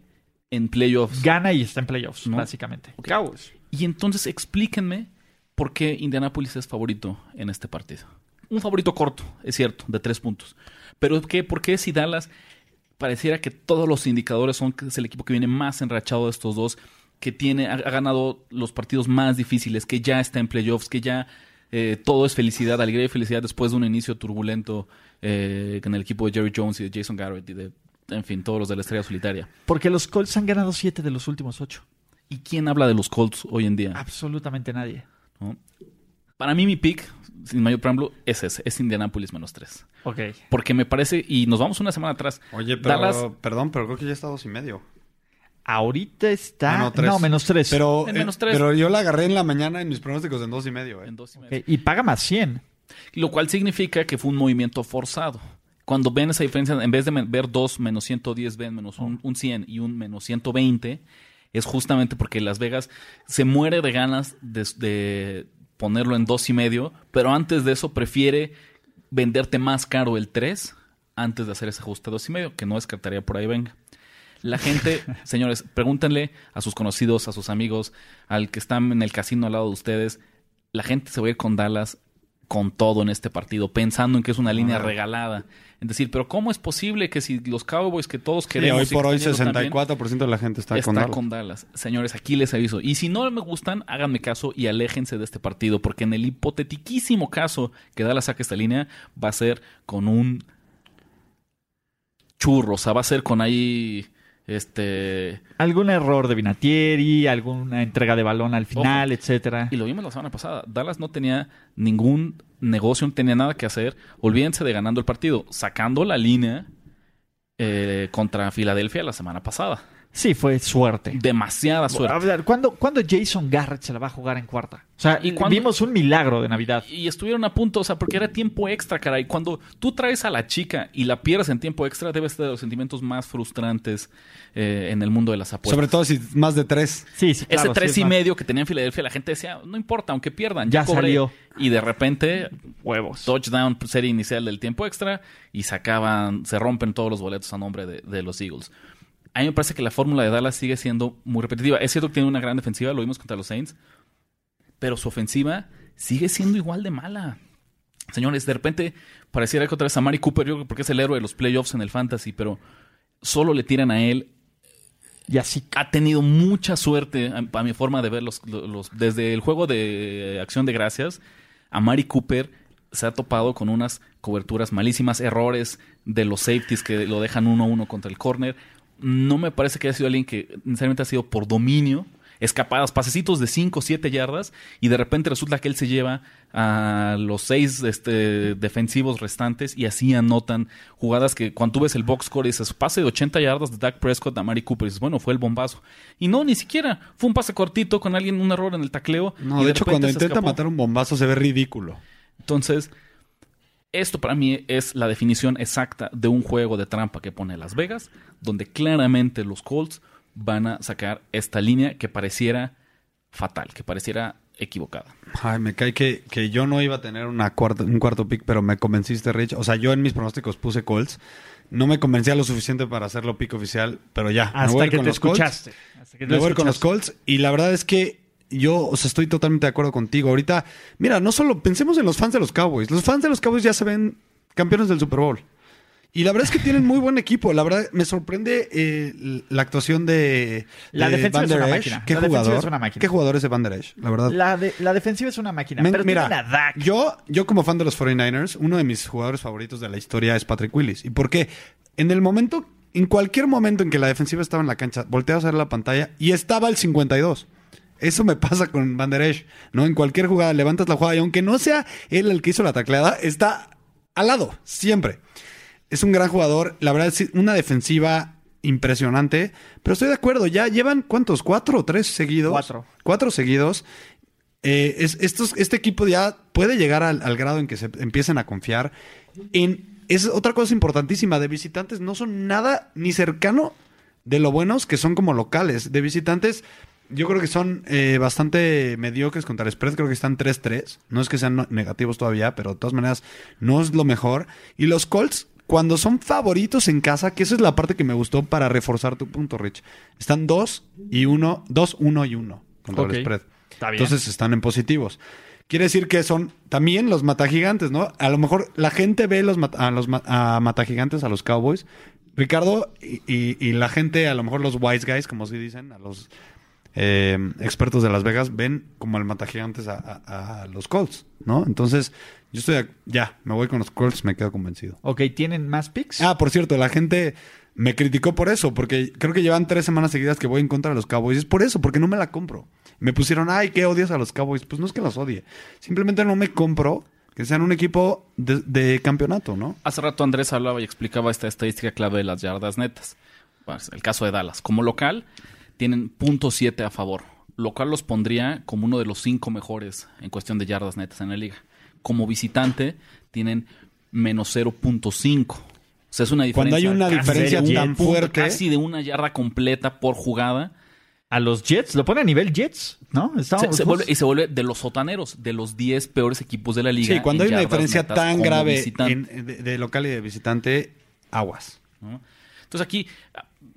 en playoffs? Gana y está en playoffs, No. básicamente. Ok. Cowboys. Y entonces explíquenme por qué Indianapolis es favorito en este partido. Un favorito corto, es cierto, de tres puntos. Pero ¿qué? ¿por qué si Dallas pareciera que todos los indicadores son que es el equipo que viene más enrachado de estos dos, que tiene, ha, ha ganado los partidos más difíciles, que ya está en playoffs, que ya eh, todo es felicidad, alegría y felicidad después de un inicio turbulento eh, en el equipo de Jerry Jones y de Jason Garrett y de, en fin, todos los de la estrella solitaria. Porque los Colts han ganado siete de los últimos ocho. ¿Y quién habla de los Colts hoy en día? Absolutamente nadie. ¿no? Para mí mi pick, sin mayor preámbulo, es ese, es Indianapolis menos 3. Ok. Porque me parece, y nos vamos una semana atrás, Oye, pero, Dallas- perdón, pero creo que ya está dos y medio. Ahorita está. Ah, no, tres. no, menos tres. Pero, En eh, menos tres. pero yo la agarré en la mañana en mis pronósticos en dos y medio. ¿eh? en dos y medio. Y paga más 100. Lo cual significa que fue un movimiento forzado. Cuando ven esa diferencia, en vez de ver dos menos 110, ven menos un, un 100 y un menos 120, es justamente porque Las Vegas se muere de ganas de, de ponerlo en dos y medio, pero antes de eso prefiere venderte más caro el 3 antes de hacer ese ajuste a dos y medio, que no descartaría por ahí venga. La gente, *laughs* señores, pregúntenle a sus conocidos, a sus amigos, al que están en el casino al lado de ustedes. La gente se va a ir con Dallas con todo en este partido, pensando en que es una línea regalada. Es decir, pero ¿cómo es posible que si los Cowboys que todos Sí, queremos... hoy y por hoy están yendo tan bien, 64% de la gente está, está con Dallas. con Dallas. Señores, aquí les aviso. Y si no me gustan, háganme caso y aléjense de este partido, porque en el hipotetiquísimo caso que Dallas saque esta línea, va a ser con un churro. O sea, va a ser con ahí. Este. Algún error de Vinatieri, alguna entrega de balón al final, etcétera. Y lo vimos la semana pasada. Dallas no tenía ningún negocio, no tenía nada que hacer. Olvídense de ganando el partido, sacando la línea eh, contra Filadelfia la semana pasada. Sí, fue suerte. Demasiada suerte. A ver, ¿cuándo, ¿cuándo Jason Garrett se la va a jugar en cuarta? O sea, ¿Y cuándo- vimos un milagro de Navidad. Y estuvieron a punto, o sea, porque era tiempo extra, caray. Cuando tú traes a la chica y la pierdes en tiempo extra, debe ser de los sentimientos más frustrantes eh, en el mundo de las apuestas. Sobre todo si más de tres. Sí, sí, claro. Ese sí, tres es y más- medio que tenía en Filadelfia, la gente decía, no importa, aunque pierdan. Ya cobré". salió. Y de repente, Huevos. touchdown, serie inicial del tiempo extra, y sacaban, se rompen todos los boletos a nombre de, de los Eagles. A mí me parece que la fórmula de Dallas sigue siendo muy repetitiva. Es cierto que tiene una gran defensiva, lo vimos contra los Saints, pero su ofensiva sigue siendo igual de mala. Señores, de repente pareciera que otra vez a Mari Cooper, yo creo que porque es el héroe de los playoffs en el fantasy, pero solo le tiran a él Y así. ha tenido mucha suerte, a, mi forma de ver los, los- desde el juego de Acción de Gracias, a Mari Cooper se ha topado con unas coberturas malísimas, errores de los safeties que lo dejan uno a uno contra el corner. No me parece que haya sido alguien que necesariamente ha sido por dominio, escapadas, pasecitos de 5 o 7 yardas, y de repente resulta que él se lleva a los seis este, defensivos restantes y así anotan jugadas que cuando tú ves el box score dices pase de 80 yardas de Dak Prescott a Mari Cooper, y dices, bueno, fue el bombazo. Y no, ni siquiera. Fue un pase cortito con alguien, un error en el tacleo. No, y de hecho, cuando intenta escapó. matar un bombazo se ve ridículo. Entonces, esto para mí es la definición exacta de un juego de trampa que pone Las Vegas, donde claramente los Colts van a sacar esta línea que pareciera fatal, que pareciera equivocada. Ay, me cae que, que yo no iba a tener una cuarta, un cuarto pick, pero me convenciste, Rich. O sea, yo en mis pronósticos puse Colts. No me convencía lo suficiente para hacerlo pick oficial, pero ya. me voy Hasta ir que con te los Colts. escuchaste. Hasta que te Me voy a ir con los. Colts. Y la verdad es que yo o sea, estoy totalmente de acuerdo contigo. Ahorita, mira, no solo pensemos en los fans de los Cowboys. Los fans de los Cowboys ya se ven campeones del Super Bowl. Y la verdad es que tienen muy buen equipo. La verdad, me sorprende eh, la actuación de, La de defensiva Van es una Esch. máquina. ¿Qué La jugador? es una máquina. ¿Qué jugador es de Van Der Esch? La verdad. La, de- la defensiva es una máquina. Pero mira, yo, yo como fan de los 49ers, uno de mis jugadores favoritos de la historia es Patrick Willis. ¿Y por qué? En el momento, en cualquier momento en que la defensiva estaba en la cancha, volteas a ver la pantalla y estaba el 52. Eso me pasa con Van Der Esch, ¿no? En cualquier jugada levantas la jugada y aunque no sea él el que hizo la tacleada, está al lado, siempre. Es un gran jugador, la verdad es una defensiva impresionante, pero estoy de acuerdo, ya llevan cuántos, cuatro o tres seguidos. Cuatro. Cuatro seguidos. Eh, es- estos, este equipo ya puede llegar al, al grado en que se empiecen a confiar en... Es otra cosa importantísima, de visitantes no son nada ni cercano de lo buenos que son como locales. De visitantes yo creo que son eh, bastante mediocres contra el spread, creo que están 3-3. No es que sean no- negativos todavía, pero de todas maneras no es lo mejor. Y los Colts, cuando son favoritos en casa, que esa es la parte que me gustó para reforzar tu punto, Rich. Están 2 y 1, 2, 1 y 1 contra Ok. el spread. Está bien. Entonces están en positivos. Quiere decir que son también los matagigantes, ¿no? A lo mejor la gente ve los a los ma- a matagigantes, a los Cowboys. Ricardo y, y- y la gente, a lo mejor los wise guys, como se dicen, a los eh, expertos de Las Vegas, ven como el matagigantes a, a- a los Colts, ¿no? Entonces, yo estoy, a- ya, me voy con los Colts, me quedo convencido. Ok, ¿tienen más picks? Ah, por cierto, la gente me criticó por eso, porque creo que llevan tres semanas seguidas que voy en contra de los Cowboys. Es por eso, porque no me la compro. Me pusieron, ay, ¿qué odias a los Cowboys? Pues no es que los odie. Simplemente no me compro que sean un equipo de, de campeonato, ¿no? Hace rato Andrés hablaba y explicaba esta estadística clave de las yardas netas. Pues, el caso de Dallas. Como local, tienen .7 a favor. Lo cual los pondría como uno de los cinco mejores en cuestión de yardas netas en la liga. Como visitante, tienen menos 0.5. O sea, es una diferencia. Cuando hay una casi diferencia de tan fuerte- Casi de una yarda completa por jugada. a los Jets, lo pone a nivel Jets, ¿no? Se- Estamos- se vuelve- y se vuelve de los sotaneros, de los 10 peores equipos de la liga. Sí, cuando hay una diferencia tan grave en- de, de local y de visitante, aguas. ¿no? Entonces aquí,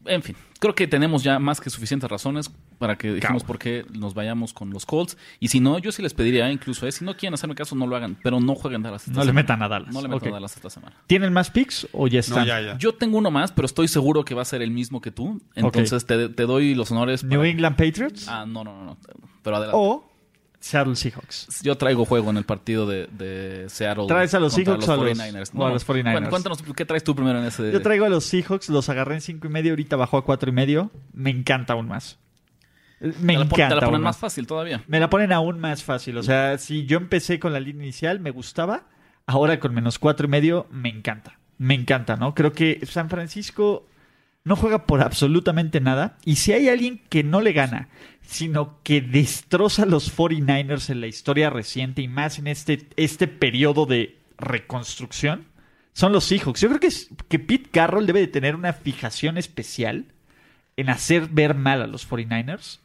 en fin, creo que tenemos ya más que suficientes razones para que dijimos por qué nos vayamos con los Colts. Y si no, yo sí les pediría incluso, eh, si no quieren hacerme caso, no lo hagan, pero no jueguen Dallas. esta No le semana. metan a Dallas. No le metan Ok. a Dallas esta semana. ¿Tienen más picks o ya están? No, ya, ya. Yo tengo uno más, pero estoy seguro que va a ser el mismo que tú. Entonces te, te doy los honores. New England Patriots Ah, no, no, no, no. Pero adelante. o Seattle Seahawks. Yo traigo juego en el partido de, de Seattle. ¿Traes a los Seahawks o a los- 49ers? o a los 49ers? Bueno, cuéntanos, ¿qué traes tú primero en ese? Yo traigo a los Seahawks, los agarré en cinco y medio, ahorita bajó a cuatro y medio. Me encanta aún más. Me te la, pon- encanta. te la ponen aún más más. fácil todavía. Me la ponen aún más fácil. O sea, si yo empecé con la línea inicial, me gustaba. Ahora con menos cuatro y medio, me encanta. Me encanta, ¿no? Creo que San Francisco no juega por absolutamente nada. Y si hay alguien que no le gana, sino que destroza a los 49ers en la historia reciente y más en este, este periodo de reconstrucción, son los Seahawks. Yo creo que, es- que Pete Carroll debe de tener una fijación especial en hacer ver mal a los 49ers.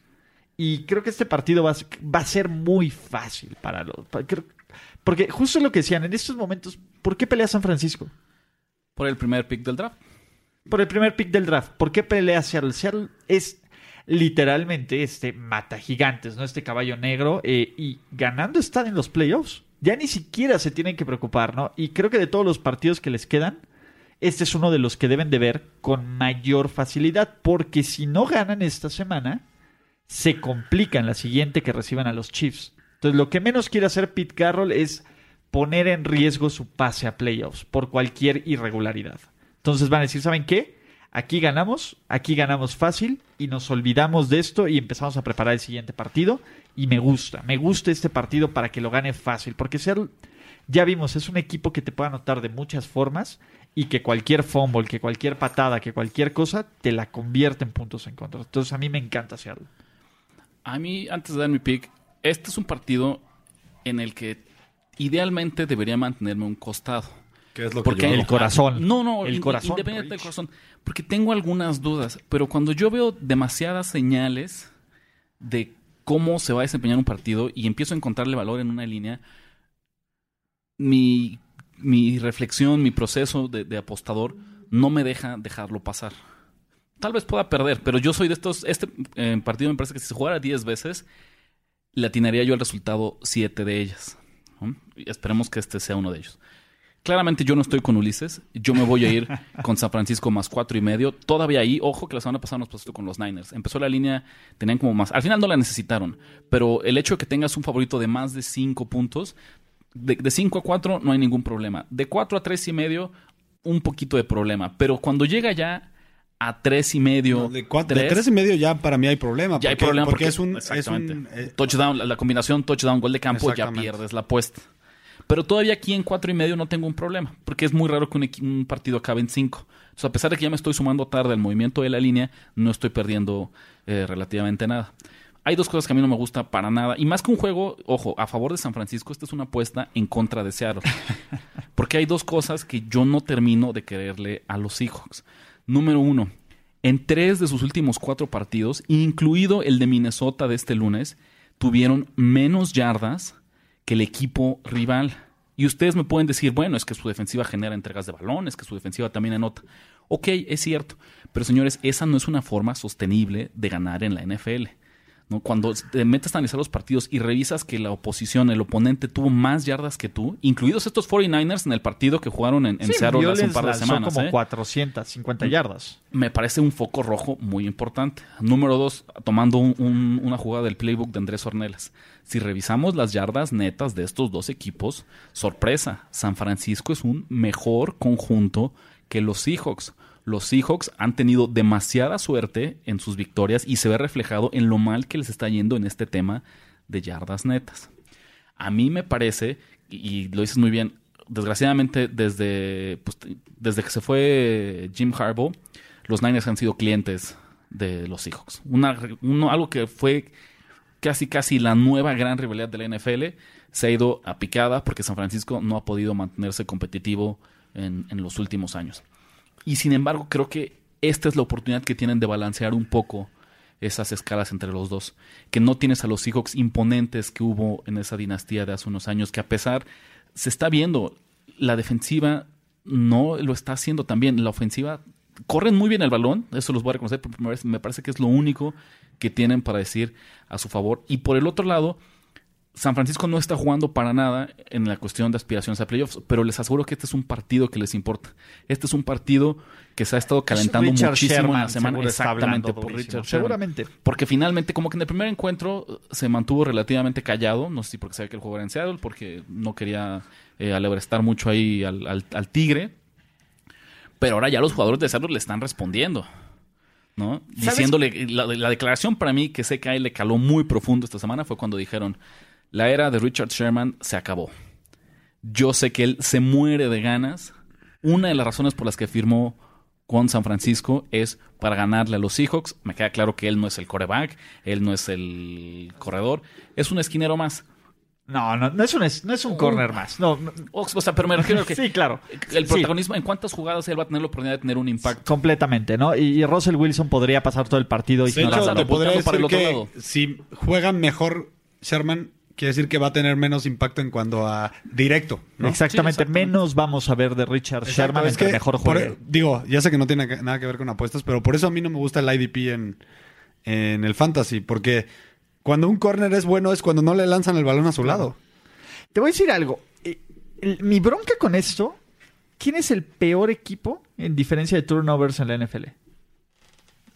Y creo que este partido va, a ser- va a ser muy fácil para los. creo- porque justo lo que decían, en estos momentos, ¿por qué pelea San Francisco? Por el primer pick del draft. Por el primer pick del draft. ¿Por qué pelea Seattle? Seattle es literalmente este mata gigantes, ¿no? Este caballo negro. eh, y ganando están en los playoffs. Ya ni siquiera se tienen que preocupar, ¿no? Y creo que de todos los partidos que les quedan, este es uno de los que deben de ver con mayor facilidad. Porque si no ganan esta semana, se complica en la siguiente que reciban a los Chiefs. Entonces, lo que menos quiere hacer Pete Carroll es poner en riesgo su pase a playoffs por cualquier irregularidad. Entonces van a decir, ¿saben qué? Aquí ganamos, aquí ganamos fácil y nos olvidamos de esto y empezamos a preparar el siguiente partido. Y me gusta, me gusta este partido para que lo gane fácil, porque Seattle, ya vimos, es un equipo que te puede anotar de muchas formas y que cualquier fumble, que cualquier patada, que cualquier cosa te la convierte en puntos en contra. Entonces a mí me encanta Seattle. A mí, antes de dar mi pick, este es un partido en el que idealmente debería mantenerme un costado. ¿Qué es lo Porque que yo el hago? corazón. No, no, el in- corazón. Independiente del corazón. Porque tengo algunas dudas. Pero cuando yo veo demasiadas señales de cómo se va a desempeñar un partido y empiezo a encontrarle valor en una línea, mi, mi reflexión, mi proceso de, de apostador no me deja dejarlo pasar. Tal vez pueda perder, pero yo soy de estos. Este eh, partido me parece que si se jugara 10 veces, le atinaría yo al resultado 7 de ellas. ¿no? Y esperemos que este sea uno de ellos. Claramente yo no estoy con Ulises. Yo me voy a ir con San Francisco más cuatro y medio. Todavía ahí, ojo que la semana pasada nos pasó con los Niners. Empezó la línea, tenían como más. Al final no la necesitaron. Pero el hecho de que tengas un favorito de más de cinco puntos, de, cinco a cuatro no hay ningún problema. De cuatro a tres y medio, un poquito de problema. Pero cuando llega ya a tres y medio, No, de, cuatro, de tres, tres y medio ya para mí hay problema. ya hay porque- problema porque, porque, es un... Es un eh, touchdown, la, la combinación touchdown, gol de campo, ya pierdes la apuesta. Pero todavía aquí en cuatro y medio no tengo un problema, porque es muy raro que un, un partido acabe en cinco. O sea, a pesar de que ya me estoy sumando tarde al movimiento de la línea, no estoy perdiendo eh, relativamente nada. Hay dos cosas que a mí no me gusta para nada. Y más que un juego, ojo, a favor de San Francisco, esta es una apuesta en contra de Seattle. *laughs* Porque hay dos cosas que yo no termino de quererle a los Seahawks. Número uno, en tres de sus últimos cuatro partidos, incluido el de Minnesota de este lunes, tuvieron menos yardas que el equipo rival. Y ustedes me pueden decir, bueno, es que su defensiva genera entregas de balones, que su defensiva también anota. Ok, es cierto. Pero señores, esa no es una forma sostenible de ganar en la NFL. ¿No? Cuando te metes a analizar los partidos y revisas que la oposición, el oponente, tuvo más yardas que tú, incluidos estos 49ers en el partido que jugaron en, en Sí, Seattle hace un par de semanas. como ¿eh? 450 yardas. me parece un foco rojo muy importante. Número dos, tomando un- un- una jugada del playbook de Andrés Ornelas. Si revisamos las yardas netas de estos dos equipos, sorpresa, San Francisco es un mejor conjunto que los Seahawks. Los Seahawks han tenido demasiada suerte en sus victorias y se ve reflejado en lo mal que les está yendo en este tema de yardas netas. A mí me parece, y lo dices muy bien, desgraciadamente desde, pues, desde que se fue Jim Harbaugh, los Niners han sido clientes de los Seahawks. Algo que fue casi casi la nueva gran rivalidad de la NFL se ha ido a picada porque San Francisco no ha podido mantenerse competitivo en, en los últimos años. Y sin embargo, creo que esta es la oportunidad que tienen de balancear un poco esas escalas entre los dos. Que no tienes a los Seahawks imponentes que hubo en esa dinastía de hace unos años, que a pesar, se está viendo, la defensiva no lo está haciendo también. La ofensiva corren muy bien el balón, eso los voy a reconocer por primera vez. Me parece que es lo único que tienen para decir a su favor. Y por el otro lado, San Francisco no está jugando para nada en la cuestión de aspiraciones a playoffs, pero les aseguro que este es un partido que les importa. Este es un partido que se ha estado calentando Richard muchísimo en la semana. Exactamente, por. Richard. Seguramente. Porque finalmente, como que en el primer encuentro eh, se mantuvo relativamente callado. No sé si porque sabía que el juego era en Seattle, porque no quería eh, alebrestar mucho ahí al, al- al Tigre. Pero ahora ya los jugadores de Seattle le están respondiendo. ¿No? ¿Sabes? Diciéndole, la, la declaración para mí que sé que a él le caló muy profundo esta semana fue cuando dijeron, la era de Richard Sherman se acabó. Yo sé que él se muere de ganas. Una de las razones por las que firmó con San Francisco es para ganarle a los Seahawks. Me queda claro que él no es el coreback, él no es el corredor, es un esquinero más. No, no, no es un, no es un corner más. No, no. O, sea, pero me refiero a que *laughs* Sí, claro. el Sí. protagonismo, en cuántas jugadas él va a tener la oportunidad de tener un impacto. Completamente, ¿no? Y, y Russell Wilson podría pasar todo el partido y De hecho, Lázaro, te podría volteando para decir el otro que lado. si juega mejor Sherman, quiere decir que va a tener menos impacto en cuanto a directo. ¿no? Exactamente, Sí, exactamente. menos vamos a ver de Richard Exacto, Sherman es que mejor por- juegue. digo, ya sé que no tiene nada que ver con apuestas, pero por eso a mí no me gusta el IDP en, en el fantasy, porque cuando un corner es bueno es cuando no le lanzan el balón a su lado. Te voy a decir algo. Eh, mi bronca con esto, ¿quién es el peor equipo en diferencia de turnovers en la NFL?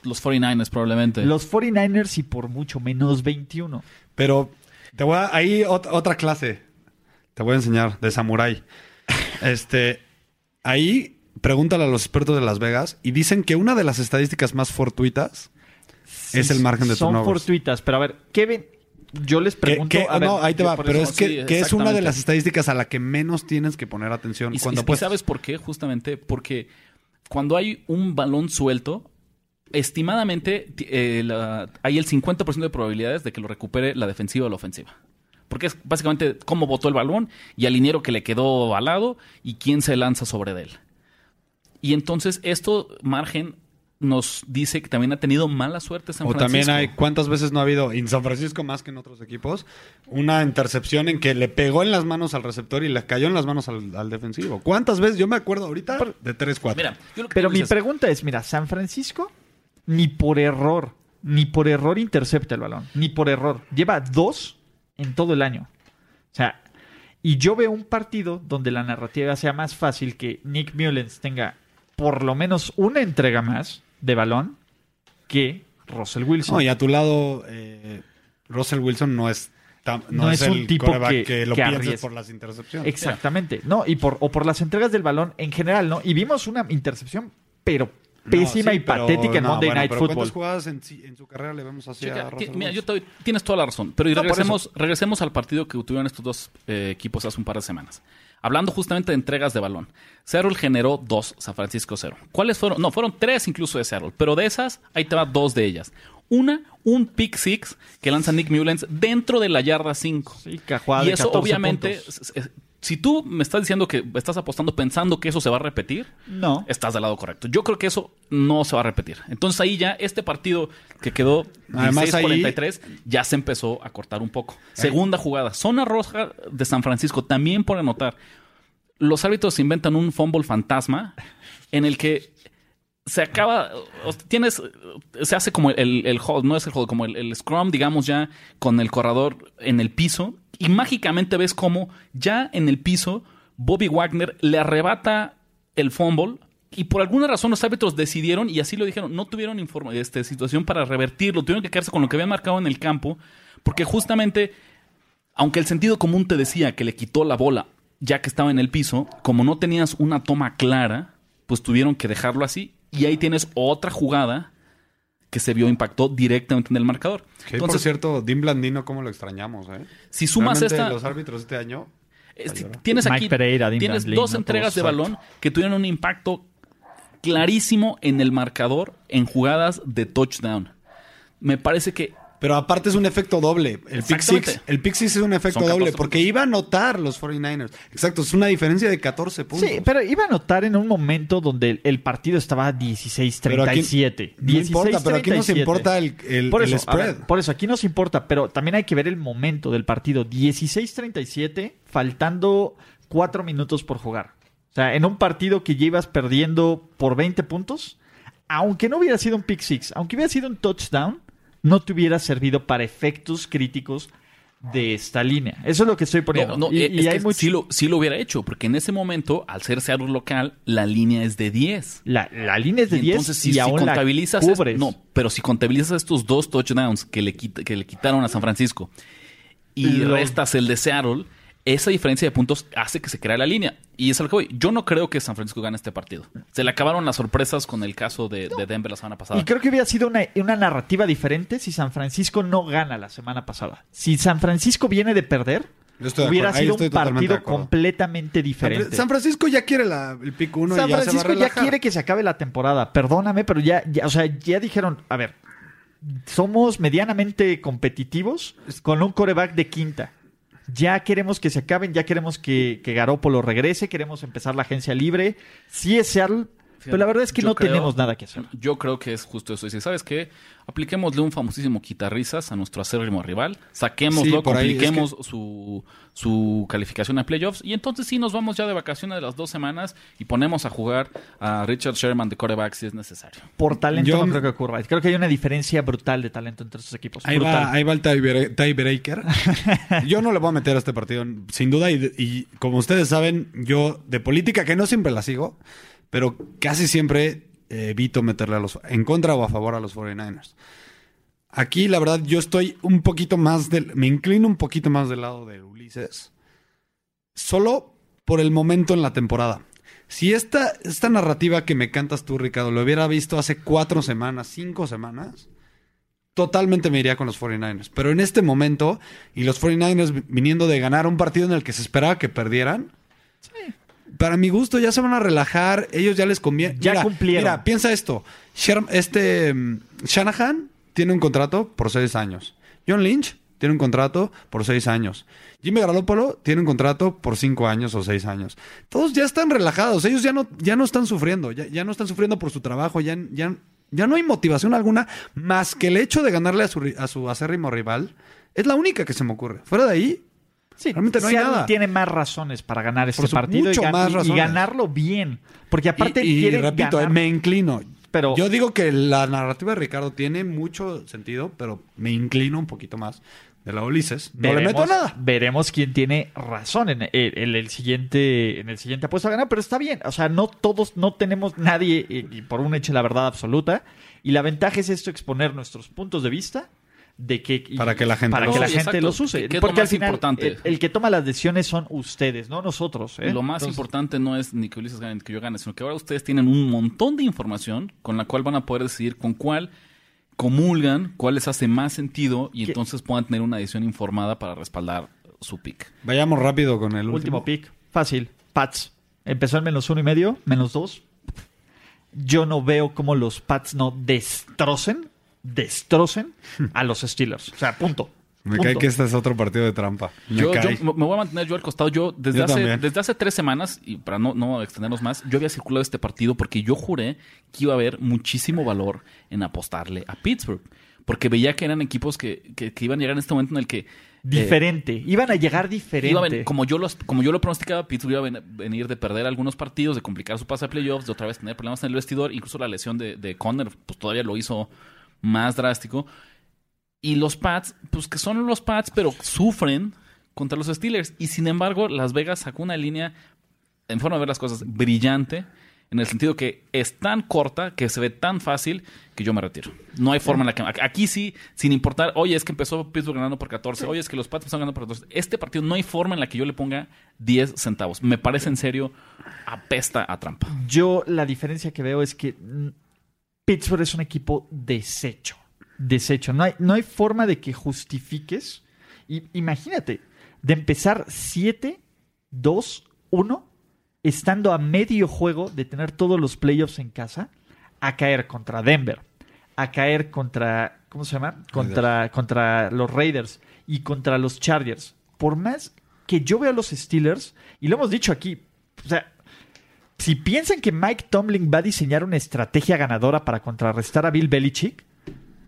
Los 49ers probablemente. Los 49ers y por mucho menos 21. Pero te voy a, ahí ot- otra clase. Te voy a enseñar de Samurai. Este, ahí pregúntale a los expertos de Las Vegas y dicen que una de las estadísticas más fortuitas es el margen de Son turnovers. fortuitas, pero a ver, Kevin, yo les pregunto... a ver, no, ahí te va, pero eso- es que, sí, que es una de las estadísticas a la que menos tienes que poner atención Y, cuando y- sabes por qué? Justamente porque cuando hay un balón suelto, estimadamente ti- eh, la- hay el 50% de probabilidades de que lo recupere la defensiva o la ofensiva. Porque es básicamente cómo botó el balón y al liniero que le quedó al lado y quién se lanza sobre de él. Y entonces esto, margen, nos dice que también ha tenido mala suerte San O también Francisco. hay, ¿cuántas veces no ha habido, en San Francisco más que en otros equipos, una intercepción en que le pegó en las manos al receptor y le cayó en las manos al, al defensivo? ¿Cuántas veces? Yo me acuerdo ahorita de 3, 4. Mira, yo lo que Pero digo mi es- pregunta es, mira, San Francisco ni por error, ni por error intercepta el balón, ni por error. Lleva dos en todo el año. O sea, y yo veo un partido donde la narrativa sea más fácil que Nick Mullens tenga por lo menos una entrega más de balón que Russell Wilson. No, y a tu lado, eh, Russell Wilson no es, no No es, es un el tipo que- que, lo que por las intercepciones. Exactamente. No, y por, o por las entregas del balón en general, ¿no? Y vimos una intercepción, pero No, pésima sí, y pero- patética en no, Monday bueno, Night pero Football. ¿Cuántas jugadas en, su carrera le vemos así Checa, a ti- Russell mira, yo te- tienes toda la razón. Pero y No, por regresemos, regresemos al partido que tuvieron estos dos eh, equipos hace un par de semanas. Hablando justamente de entregas de balón. Seattle generó dos, San Francisco cero. ¿Cuáles fueron? No, fueron tres incluso de Seattle. Pero de esas, ahí te va dos de ellas. Una, un pick six que lanza Nick Mullens dentro de la yarda 5. Sí, cajuada y de eso 14 obviamente, puntos. Si tú me estás diciendo que estás apostando pensando que eso se va a repetir, No. estás del lado correcto. Yo creo que eso no se va a repetir. Entonces ahí ya este partido que quedó Además, ahí- 16-43 ya se empezó a cortar un poco. Segunda jugada, zona roja de San Francisco, también por anotar. Los árbitros inventan un fumble fantasma en el que se acaba, tienes, se hace como el, el hold, no es el hold, como el, el scrum, digamos ya, con el corredor en el piso, y mágicamente ves como ya en el piso Bobby Wagner le arrebata el fumble, y por alguna razón los árbitros decidieron, y así lo dijeron, no tuvieron informa- este, situación para revertirlo, tuvieron que quedarse con lo que habían marcado en el campo, porque justamente, aunque el sentido común te decía que le quitó la bola ya que estaba en el piso, como no tenías una toma clara, pues tuvieron que dejarlo así. Y ahí tienes otra jugada que se vio impactó directamente en el marcador. Que, por Entonces, cierto, Dim Blandino, ¿cómo lo extrañamos? Eh? si sumas Realmente, esta, los árbitros este año... este, tienes Mike aquí Pereira, Dean tienes dos entregas de balón que tuvieron un impacto clarísimo en el marcador en jugadas de touchdown. Me parece que Pero aparte es un efecto doble. El pick six, el pick six es un efecto Son 14 doble porque puntos. iba a anotar los 49ers. Exacto, es una diferencia de 14 puntos. Sí, pero iba a notar en un momento donde el, el partido estaba 16-37. No importa, pero aquí nos 16-37. importa el, el- por eso, spread. ver, por eso, aquí nos importa, pero también hay que ver el momento del partido. 16-37, faltando 4 minutos por jugar. O sea, en un partido que ya ibas perdiendo por 20 puntos, aunque no hubiera sido un pick six, aunque hubiera sido un touchdown, no te hubiera servido para efectos críticos de esta línea. Eso es lo que estoy poniendo. No, no, y, es y hay que mucho- sí, lo, sí lo hubiera hecho, porque en ese momento, al ser Seattle local, la línea es de 10. la, la línea es de Y 10 entonces, si, y si aún la contabilizas es- no, pero si contabilizas estos dos touchdowns que le, que le quitaron a San Francisco y restas el de Seattle, esa diferencia de puntos hace que se crea la línea. Y es a lo que voy. Yo no creo que San Francisco gane este partido. Se le acabaron las sorpresas con el caso de, de Denver la semana pasada. Y creo que hubiera sido una, una narrativa diferente si San Francisco no gana la semana pasada. Si San Francisco viene de perder, hubiera sido estoy un partido completamente diferente. San Francisco ya quiere la- el pick 1 San y ya se va a Francisco ya quiere que se acabe la temporada. Perdóname, pero ya, ya, o sea, ya dijeron, a ver, somos medianamente competitivos con un coreback de quinta. Ya queremos que se acaben, ya queremos que, que Garópolo regrese, queremos empezar la agencia libre. Sí es Seattle, pero la verdad es que Yo no creo- tenemos nada que hacer. Yo creo que es justo eso. Dice, ¿sabes qué? Apliquémosle un famosísimo quitarrisas a nuestro acérrimo rival. Saquémoslo, Sí, por ahí, compliquemos su, su calificación a playoffs. Y entonces sí nos vamos ya de vacaciones de las dos semanas y ponemos a jugar a Richard Sherman de quarterback si es necesario. Por talento Yo- no creo que ocurra. Creo que hay una diferencia brutal de talento entre esos equipos. Ahí Brutal. va, ahí va el tiebreak- tiebreaker. *laughs* Yo no le voy a meter a este partido, sin duda. Y, y como ustedes saben, yo de política, que no siempre la sigo, pero casi siempre eh, evito meterle a los, en contra o a favor a los 49ers. Aquí, la verdad, yo estoy un poquito más del. Me inclino un poquito más del lado de Ulises. Solo por el momento en la temporada. Si esta, esta narrativa que me cantas tú, Ricardo, lo hubiera visto hace cuatro semanas, cinco semanas, totalmente me iría con los 49ers. Pero en este momento, y los 49ers vi- viniendo de ganar un partido en el que se esperaba que perdieran, para mi gusto ya se van a relajar, ellos ya les conviene. Ya Mira, cumplieron. Mira, piensa esto. Sher- este mm, Shanahan tiene un contrato por seis años. John Lynch tiene un contrato por seis años. Jimmy Garoppolo tiene un contrato por cinco años o seis años. Todos ya están relajados. Ellos ya no, ya no están sufriendo. Ya, ya no están sufriendo por su trabajo. Ya, ya, ya no hay motivación alguna más que el hecho de ganarle a su, a su acérrimo rival. Es la única que se me ocurre. Fuera de ahí, Sí, Realmente no hay nada. tiene más razones para ganar este su- partido y, gan- ganarlo bien. Porque aparte y, y repito, ganar- eh, me inclino. Pero- Yo digo que la narrativa de Ricardo tiene mucho sentido, pero me inclino un poquito más de la Ulises. No le meto nada. Veremos quién tiene razón en el, en el siguiente en el siguiente apuesto a ganar, pero está bien. O sea, no todos, no tenemos nadie y, y por un hecho la verdad absoluta. Y la ventaja es esto, exponer nuestros puntos de vista de que Para que la gente para los que la use. gente Exacto. los use. Que- que es Porque lo al final importante. el, el que toma las decisiones son ustedes, no nosotros. ¿eh? Lo más Entonces, importante no es ni que Ulises gane ni que yo gane, sino que ahora ustedes tienen un montón de información con la cual van a poder decidir con cuál comulgan, cuál les hace más sentido y ¿Qué? entonces puedan tener una decisión informada para respaldar su pick. Vayamos rápido con el Último último. pick. Fácil. Pats. Empezó en menos uno y medio, menos dos. Yo no veo cómo los Pats no destrocen, destrocen a los Steelers. O sea, punto. Me Punto. cae que este es otro partido de trampa. Me Yo, yo cae. me me voy a mantener yo al costado. Yo desde, Yo hace, también. desde hace tres semanas, y para no, no extendernos más, yo había circulado este partido porque yo juré que iba a haber muchísimo valor en apostarle a Pittsburgh. Porque veía que eran equipos que, que- que iban a llegar en este momento en el que... eh, Diferente. Iban a llegar diferente. Iba a ven- como yo los, como yo lo pronosticaba, Pittsburgh iba a ven- venir de perder algunos partidos, de complicar su pase a playoffs, de otra vez tener problemas en el vestidor, incluso la lesión de, de Conner, pues todavía lo hizo más drástico. Y los Pats, pues que son los Pats, pero sufren contra los Steelers. Y sin embargo, Las Vegas sacó una línea, en forma de ver las cosas, brillante, en el sentido que es tan corta, que se ve tan fácil, que yo me retiro. No hay forma en la que... Aquí sí, sin importar, oye, es que empezó Pittsburgh ganando por 14, oye, es que los Pats están ganando por 14. Este partido no hay forma en la que yo le ponga 10 centavos. Me parece en serio, apesta a trampa. Yo la diferencia que veo es que Pittsburgh es un equipo deshecho. Deshecho. No hay, no hay forma de que justifiques. Y, imagínate, de empezar 7, 2, 1, estando a medio juego de tener todos los playoffs en casa, a caer contra Denver, a caer contra, ¿cómo se llama? Contra, contra los Raiders y contra los Chargers. Por más que yo vea a los Steelers, y lo hemos dicho aquí, o sea, si piensan que Mike Tomlin va a diseñar una estrategia ganadora para contrarrestar a Bill Belichick,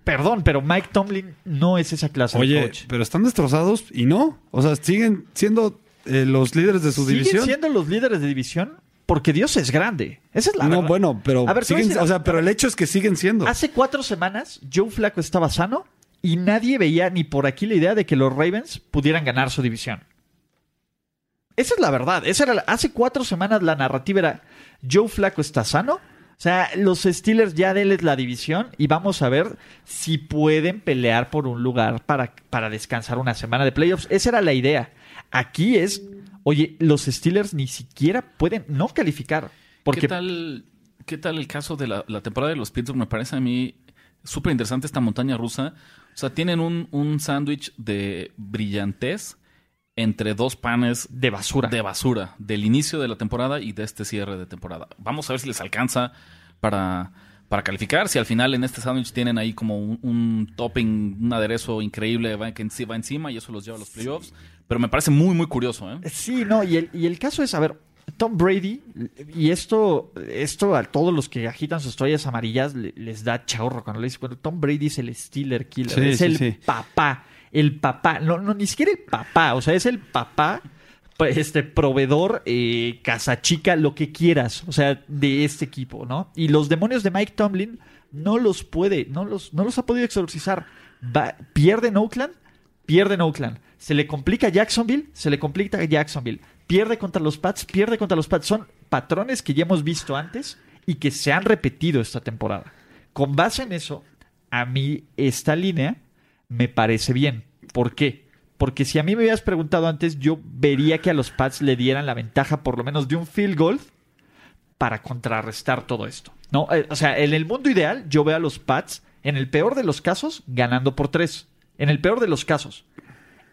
perdón, pero Mike Tomlin no es esa clase de coach. pero están destrozados y no. O sea, siguen siendo eh, los líderes de su Siguen división. siendo los líderes de división porque Dios es grande. Esa es la no, verdad. bueno, pero A ver, siguen, decir- o sea, pero el hecho es que siguen siendo. Hace cuatro semanas, Joe Flaco estaba sano y nadie veía ni por aquí la idea de que los Ravens pudieran ganar su división. Esa es la verdad. Esa era hace cuatro semanas la narrativa era Joe Flaco está sano. O sea, los Steelers ya denles la división y vamos a ver si pueden pelear por un lugar para, para descansar una semana de playoffs. Esa era la idea. Aquí es, oye, los Steelers ni siquiera pueden no calificar. Porque ¿Qué, tal, ¿Qué tal el caso de la, la temporada de los Pittsburgh? Me parece a mí súper interesante esta montaña rusa. O sea, tienen un, un sándwich de brillantez entre dos panes de basura. de basura del inicio de la temporada y de este cierre de temporada. Vamos a ver si les alcanza para, para calificar. Si al final en este sándwich tienen ahí como un, un topping, un aderezo increíble va, que va encima y eso los lleva a los playoffs. Pero me parece muy, muy curioso. ¿eh? Sí, no, y el, y el caso es, a ver, Tom Brady, y esto, esto a todos los que agitan sus toallas amarillas le- les da chorro cuando le dicen, bueno, Tom Brady es el Steeler Killer, Sí, es sí, el sí. papá, el papá, no, no, ni siquiera el papá, o sea, es el papá, pues, este, proveedor, eh, casachica, lo que quieras, o sea, de este equipo, ¿no? Y los demonios de Mike Tomlin no los puede, no los, no los ha podido exorcizar. Va, pierde en Oakland, pierde en Oakland. Se le complica Jacksonville, se le complica Jacksonville. Pierde contra los Pats, pierde contra los Pats. Son patrones que ya hemos visto antes y que se han repetido esta temporada. Con base en eso, a mí esta línea me parece bien. ¿Por qué? Porque si a mí me hubieras preguntado antes, yo vería que a los Pats le dieran la ventaja por lo menos de un field goal para contrarrestar todo esto. No, Eh, o sea, en el mundo ideal yo veo a los Pats, en el peor de los casos, ganando por tres. En el peor de los casos.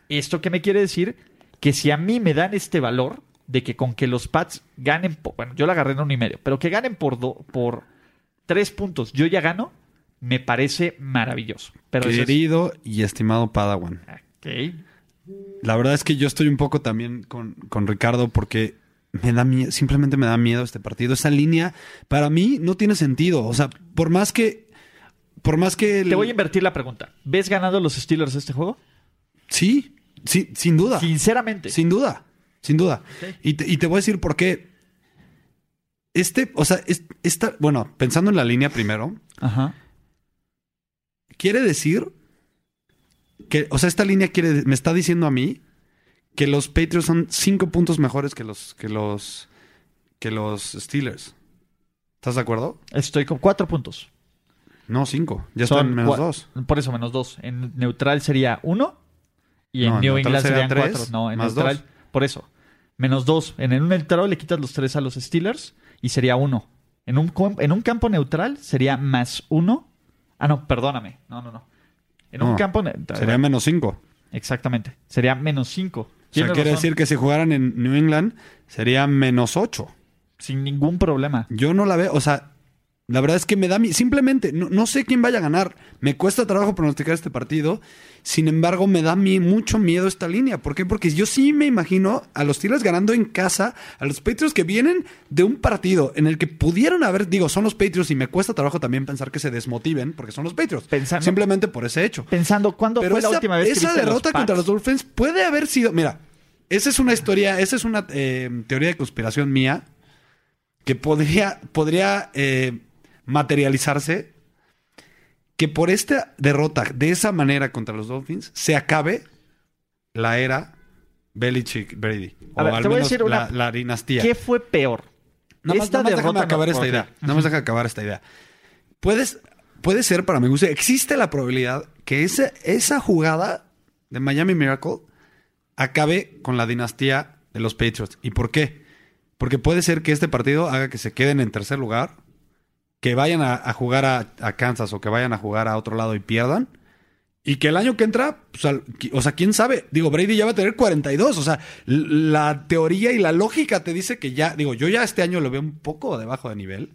¿Esto qué me quiere decir? Que si a mí me dan este valor de que con que los Pats ganen, bueno, yo la agarré en uno y medio, pero que ganen por, do- por tres puntos, yo ya gano, me parece maravilloso. Pero es- Querido y estimado Padawan. Ok. La verdad es que yo estoy un poco también con, con Ricardo porque me da miedo, simplemente me da miedo este partido. Esa línea para mí no tiene sentido. O sea, por más que. Por más que. el- Te voy a invertir la pregunta. ¿Ves ganando los Steelers este juego? Sí, sí, sin duda. Sinceramente. Sin duda. Sin duda. Y, te, y te voy a decir por qué. Este, o sea, es- esta, bueno, pensando en la línea primero, Ajá. Quiere decir que, o sea, esta línea quiere, me está diciendo a mí que los Patriots son cinco puntos mejores que los, que los, que los Steelers. ¿Estás de acuerdo? Estoy con cuatro puntos. No, cinco. Ya Son están menos dos. Por eso, menos dos. En neutral sería uno. Y en No, New England serían serían tres, cuatro. No, en más neutral. dos. Por eso. Menos dos. En un neutral le quitas los tres a los Steelers y sería uno. En un, en un campo neutral sería más uno. Ah, no, perdóname. No, no, no. En un No, campo. ne- Sería menos cinco. Exactamente. Sería menos cinco. O sea, quiere decir que si jugaran en New England sería menos ocho. Sin ningún problema. Yo no la veo, o sea, la verdad es que me da mi... Simplemente, no, no sé quién vaya a ganar. Me cuesta trabajo pronosticar este partido. Sin embargo, me da mi, mucho miedo esta línea. ¿Por qué? Porque yo sí me imagino a los Steelers ganando en casa, a los Patriots que vienen de un partido en el que pudieron haber, digo, son los Patriots y me cuesta trabajo también pensar que se desmotiven porque son los Patriots. Pensando- Simplemente por ese hecho. Pensando, ¿cuándo Pero fue esa, la última vez que esa los derrota contra los Dolphins puede haber sido. Mira, esa es una historia, esa es una eh, teoría de conspiración mía que podría, podría eh, materializarse que por esta derrota de esa manera contra los Dolphins se acabe la era Belichick Brady. A o ver, al te voy a menos decir una- la, la dinastía. ¿Qué fue peor? Nada más, nada más déjame derrota acabar no- esta idea. Nada más déjame acabar esta idea. Puedes, puede ser, para mi gusto, existe la probabilidad que esa, esa jugada de Miami Miracle acabe con la dinastía de los Patriots. ¿Y por qué? Porque puede ser que este partido haga que se queden en tercer lugar, que vayan a, jugar a, Kansas o que vayan a jugar a otro lado y pierdan. Y que el año que entra, pues, o sea, quién sabe. Digo, Brady ya va a tener 42. O sea, la teoría y la lógica te dice que ya, digo, yo ya este año lo veo un poco debajo de nivel.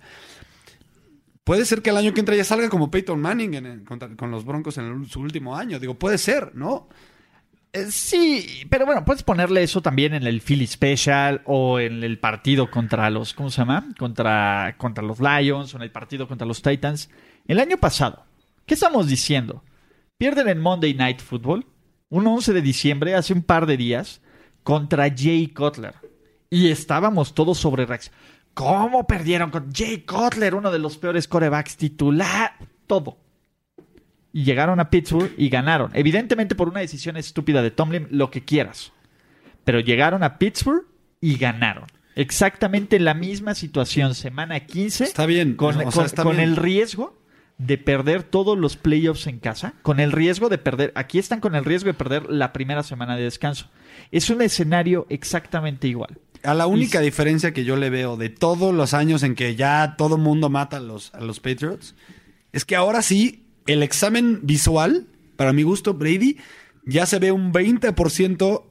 Puede ser que el año que entra ya salga como Peyton Manning con los Broncos en su último año. Digo, puede ser, ¿no? Eh, Sí, pero bueno, puedes ponerle eso también en el Philly Special o en el partido contra los, ¿cómo se llama? Contra, contra los Lions o en el partido contra los Titans. El año pasado, ¿qué estamos diciendo? Pierden en Monday Night Football, un 11 de diciembre, hace un par de días, contra Jay Cutler. Y estábamos todos sobre Rex. ¿Cómo perdieron con Jay Cutler, uno de los peores corebacks titular? Todo y llegaron a Pittsburgh y ganaron. Evidentemente por una decisión estúpida de Tomlin, lo que quieras. Pero llegaron a Pittsburgh y ganaron. Exactamente la misma situación, semana 15. Está bien, Con, o sea, con- está con bien. el riesgo de perder todos los playoffs en casa. Con el riesgo de perder. Aquí están con el riesgo de perder la primera semana de descanso. Es un escenario exactamente igual. A la única Y- diferencia que yo le veo de todos los años en que ya todo mundo mata a los, a los Patriots es que ahora sí, el examen visual, para mi gusto, Brady, ya se ve un 20%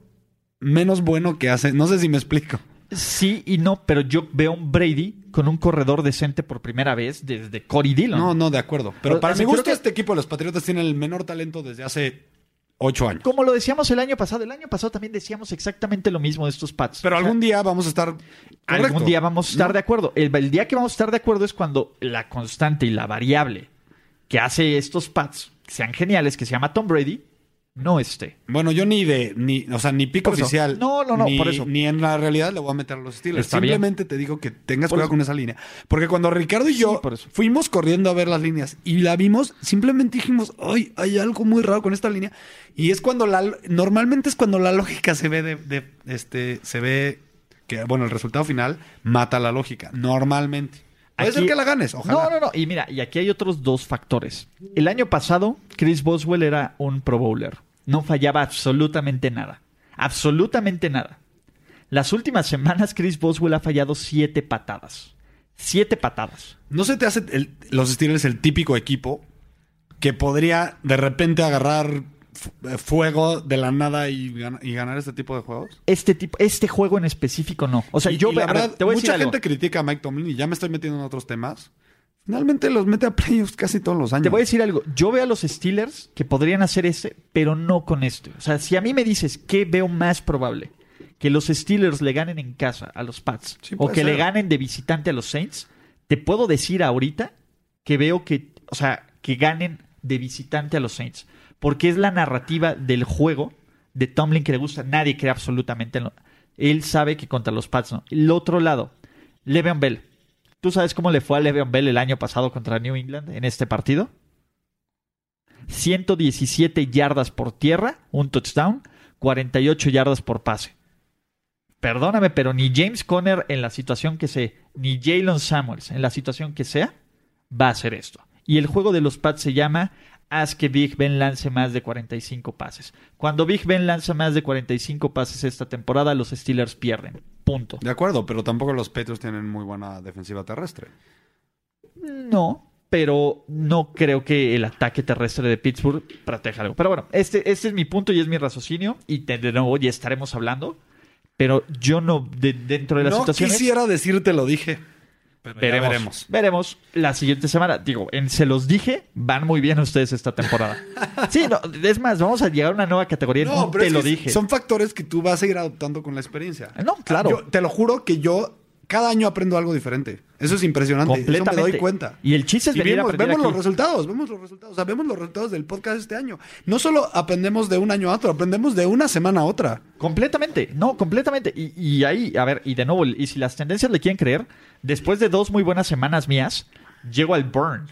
menos bueno que hace. No sé si me explico. Sí y no, pero yo veo un Brady con un corredor decente por primera vez desde Cory Dillon. No, no, de acuerdo. Pero para sea, mi gusto, que- este equipo de los Patriotas tiene el menor talento desde hace ocho años. Como lo decíamos el año pasado, el año pasado también decíamos exactamente lo mismo de estos Pats. Pero O sea, algún día vamos a estar. algún día vamos a estar ¿No? de acuerdo. El, el día que vamos a estar de acuerdo es cuando la constante y la variable que hace estos Pats sean geniales, que se llama Tom Brady, no esté. Bueno, yo ni de, ni, o sea, ni pico eso. oficial. No, no, no, ni, por eso. Ni en la realidad le voy a meter a los Steelers. Está bien. Simplemente te digo que tengas Por cuidado eso. con esa línea. Porque cuando Ricardo y Sí, yo por eso. fuimos corriendo a ver las líneas y la vimos, simplemente dijimos, ay, hay algo muy raro con esta línea. Y es cuando la, normalmente es cuando la lógica se ve de, de- este, se ve que, bueno, el resultado final mata la lógica. Normalmente. Puede ser Aquí- que la ganes, ojalá. No, no, no. Y mira, y aquí hay otros dos factores. El año pasado, Chris Boswell era un Pro Bowler. No fallaba absolutamente nada. Absolutamente nada. Las últimas semanas, Chris Boswell ha fallado siete patadas. Siete patadas. ¿No se te hace el- los Steelers el típico equipo que podría de repente agarrar fuego de la nada y, gan- y ganar este tipo de juegos? Este tipo, este juego en específico no. O sea, Y- yo y la a ver, verdad, te voy a mucha decir algo. gente critica a Mike Tomlin y ya me estoy metiendo en otros temas. Finalmente los mete a playoffs casi todos los años. Te voy a decir algo. Yo veo a los Steelers que podrían hacer ese, pero no con este. O sea, si a mí me dices que veo más probable que los Steelers le ganen en casa a los Pats Sí, o que le ganen de visitante a los Saints, te puedo decir ahorita que veo que, o sea, que ganen de visitante a los Saints. Porque es la narrativa del juego de Tomlin que le gusta. Nadie cree absolutamente en lo- Él sabe que contra los Pats no. El otro lado, Le'Veon Bell. ¿Tú sabes cómo le fue a Le'Veon Bell el año pasado contra New England en este partido? 117 yardas por tierra, un touchdown, 48 yardas por pase. Perdóname, pero ni James Conner en la situación que sea, ni Jalen Samuels en la situación que sea, va a hacer esto. Y el juego de los Pats se llama Haz que Big Ben lance más de 45 pases. Cuando Big Ben lanza más de 45 pases esta temporada, los Steelers pierden. Punto. De acuerdo, pero tampoco los Patriots tienen muy buena defensiva terrestre. No, pero no creo que el ataque terrestre de Pittsburgh proteja algo. Pero bueno, este, este es mi punto y es mi raciocinio. Y te- de nuevo ya estaremos hablando. Pero yo no, de- dentro de las no situaciones. quisiera decirte lo dije. Pero Veremos, veremos. veremos la siguiente semana. Digo, en Se los dije, van muy bien ustedes esta temporada. *laughs* Sí, no, es más, vamos a llegar a una nueva categoría. en No, un pero te es lo que dije. son factores que tú vas a ir adoptando con la experiencia. No, claro. Yo te lo juro que yo cada año aprendo algo diferente. Eso es impresionante. Eso me doy cuenta. Y el chiste es Y venir a vemos, vemos los resultados, vemos los resultados, o sea, vemos los resultados del podcast este año. No solo aprendemos de un año a otro, aprendemos de una semana a otra. Completamente, no, completamente. Y, y ahí, a ver, y de nuevo, y si las tendencias le quieren creer, después de dos muy buenas semanas mías, llego al burn.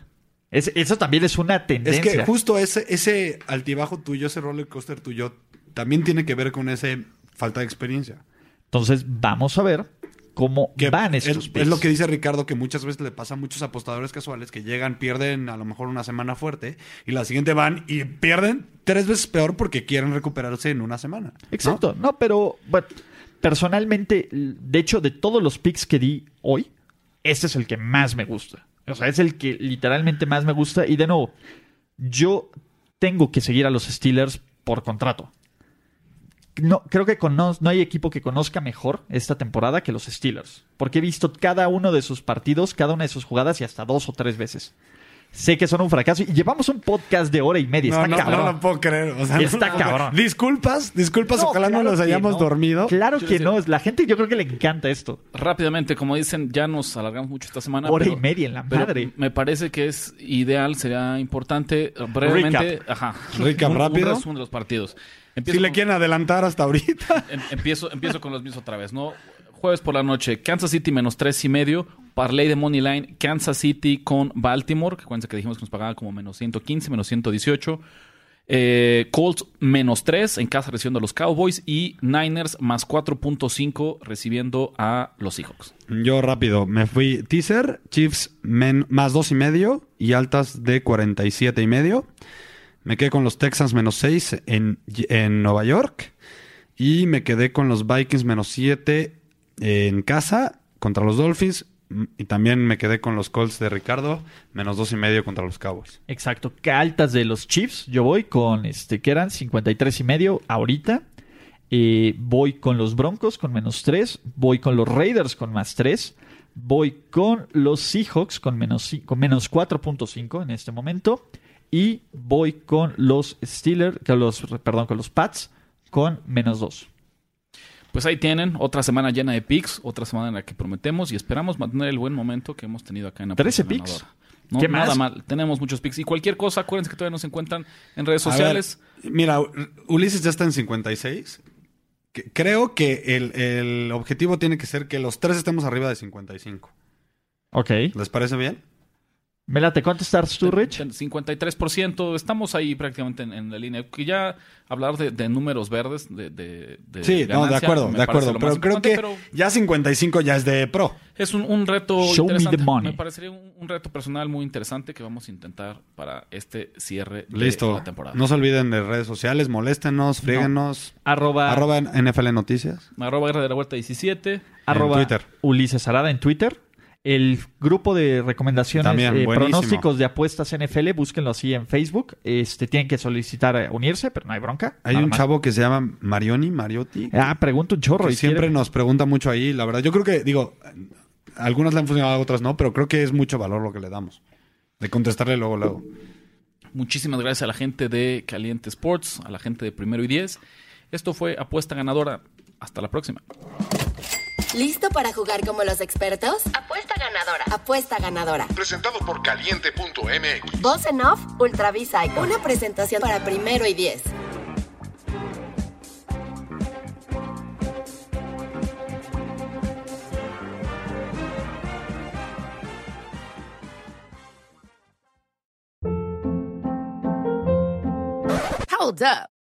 Es- eso también es una Es tendencia. que justo ese, ese altibajo tuyo, ese roller coaster tuyo, también tiene que ver con ese falta de experiencia. Entonces, vamos a ver cómo Que van es, estos es picks. lo que dice Ricardo, que muchas veces le pasa a muchos apostadores casuales que llegan, pierden a lo mejor una semana fuerte y la siguiente van y pierden tres veces peor porque quieren recuperarse en una semana. Exacto, no, pero personalmente, de hecho, de todos los picks que di hoy, este es el que más me gusta. O sea, es el que literalmente más me gusta. Y de nuevo, yo tengo que seguir a los Steelers por contrato. No, creo que no hay equipo que conozca mejor esta temporada que los Steelers. Porque he visto cada uno de sus partidos, cada una de sus jugadas y hasta dos o tres veces. Sé que son un fracaso y llevamos un podcast de hora y media. No, Está no, cabrón. no lo puedo creer. O sea, Está no, no, cabrón. Disculpas, disculpas, ojalá no claro los que hayamos no. dormido. Claro Yo que no. La gente yo creo que le encanta esto. Rápidamente, como dicen, ya nos alargamos mucho esta semana. Hora pero- y media en la madre. Me parece que es ideal, sería importante, brevemente, ajá, Recap un, un rápido. resumen de los partidos. Empiezo Si le con- quieren adelantar hasta ahorita. *laughs* Em- empiezo, empiezo con los mismos otra vez, ¿no? Jueves por la noche, Kansas City menos tres y medio. Parlay de Money Line, Kansas City con Baltimore, que acuérdense que dijimos que nos pagaba como menos 115, menos 118. Eh, Colts menos 3 en casa recibiendo a los Cowboys y Niners más 4.5 recibiendo a los Seahawks. Yo rápido, me fui teaser, Chiefs men- más dos y medio y altas de 47 y medio. Me quedé con los Texans menos 6 en, en Nueva York. Y me quedé con los Vikings menos 7 en casa contra los Dolphins. Y también me quedé con los Colts de Ricardo menos dos y medio contra los Cowboys. Exacto. Que altas de los Chiefs. Yo voy con este que eran 53 y medio ahorita. Eh, voy con los Broncos con menos 3. Voy con los Raiders con más 3. Voy con los Seahawks con menos, con menos 4.5 en este momento. Y voy con los Steelers, con los, perdón, con los Pats con menos 2. Pues ahí tienen otra semana llena de picks, otra semana en la que prometemos y esperamos mantener el buen momento que hemos tenido acá en la 13 Apuesta picks. Ganadora. No, ¿Qué nada más? mal. Tenemos muchos picks. Y cualquier cosa, acuérdense que todavía nos encuentran en redes ver, sociales. mira, Ulises ya está en 56. Que- Creo que el, el objetivo tiene que ser que los tres estemos arriba de 55. Ok. ¿Les parece bien? Me late. ¿Cuánto estás tú, Rich? 53%, estamos ahí prácticamente en, en la línea. Que ya hablar de, de números verdes, de, de, de Sí, no, de ganancia, acuerdo, me de acuerdo. Pero creo que pero ya 55 ya es de pro. es un, un reto Show me interesante. the money. Me parecería un, un reto personal muy interesante que vamos a intentar para este cierre de Listo. la temporada. No se olviden de redes sociales, moléstenos, fríguenos. Arroba, Arroba NFL Noticias. Arroba Guerra de la Vuelta 17. arroba Twitter. Ulises Arada en Twitter. El grupo de recomendaciones, También, eh, pronósticos de apuestas NFL, búsquenlo así en Facebook. Este, tienen que solicitar eh, unirse, pero no hay bronca. Hay un chavo que se llama Marioni, Mariotti. Ah, pregunta un chorro. que y siempre quiere- nos pregunta mucho ahí, la verdad. Yo creo que, digo, algunas le han funcionado, otras no, pero creo que es mucho valor lo que le damos. De contestarle luego, luego. Muchísimas gracias a la gente de Caliente Sports, a la gente de Primero y Diez. Esto fue Apuesta Ganadora. Hasta la próxima. ¿Listo para jugar como los expertos? Apuesta ganadora. Apuesta ganadora. Presentado por caliente.mx. Voz en off, Ultra Psycho. Una presentación para primero y diez. Hold up.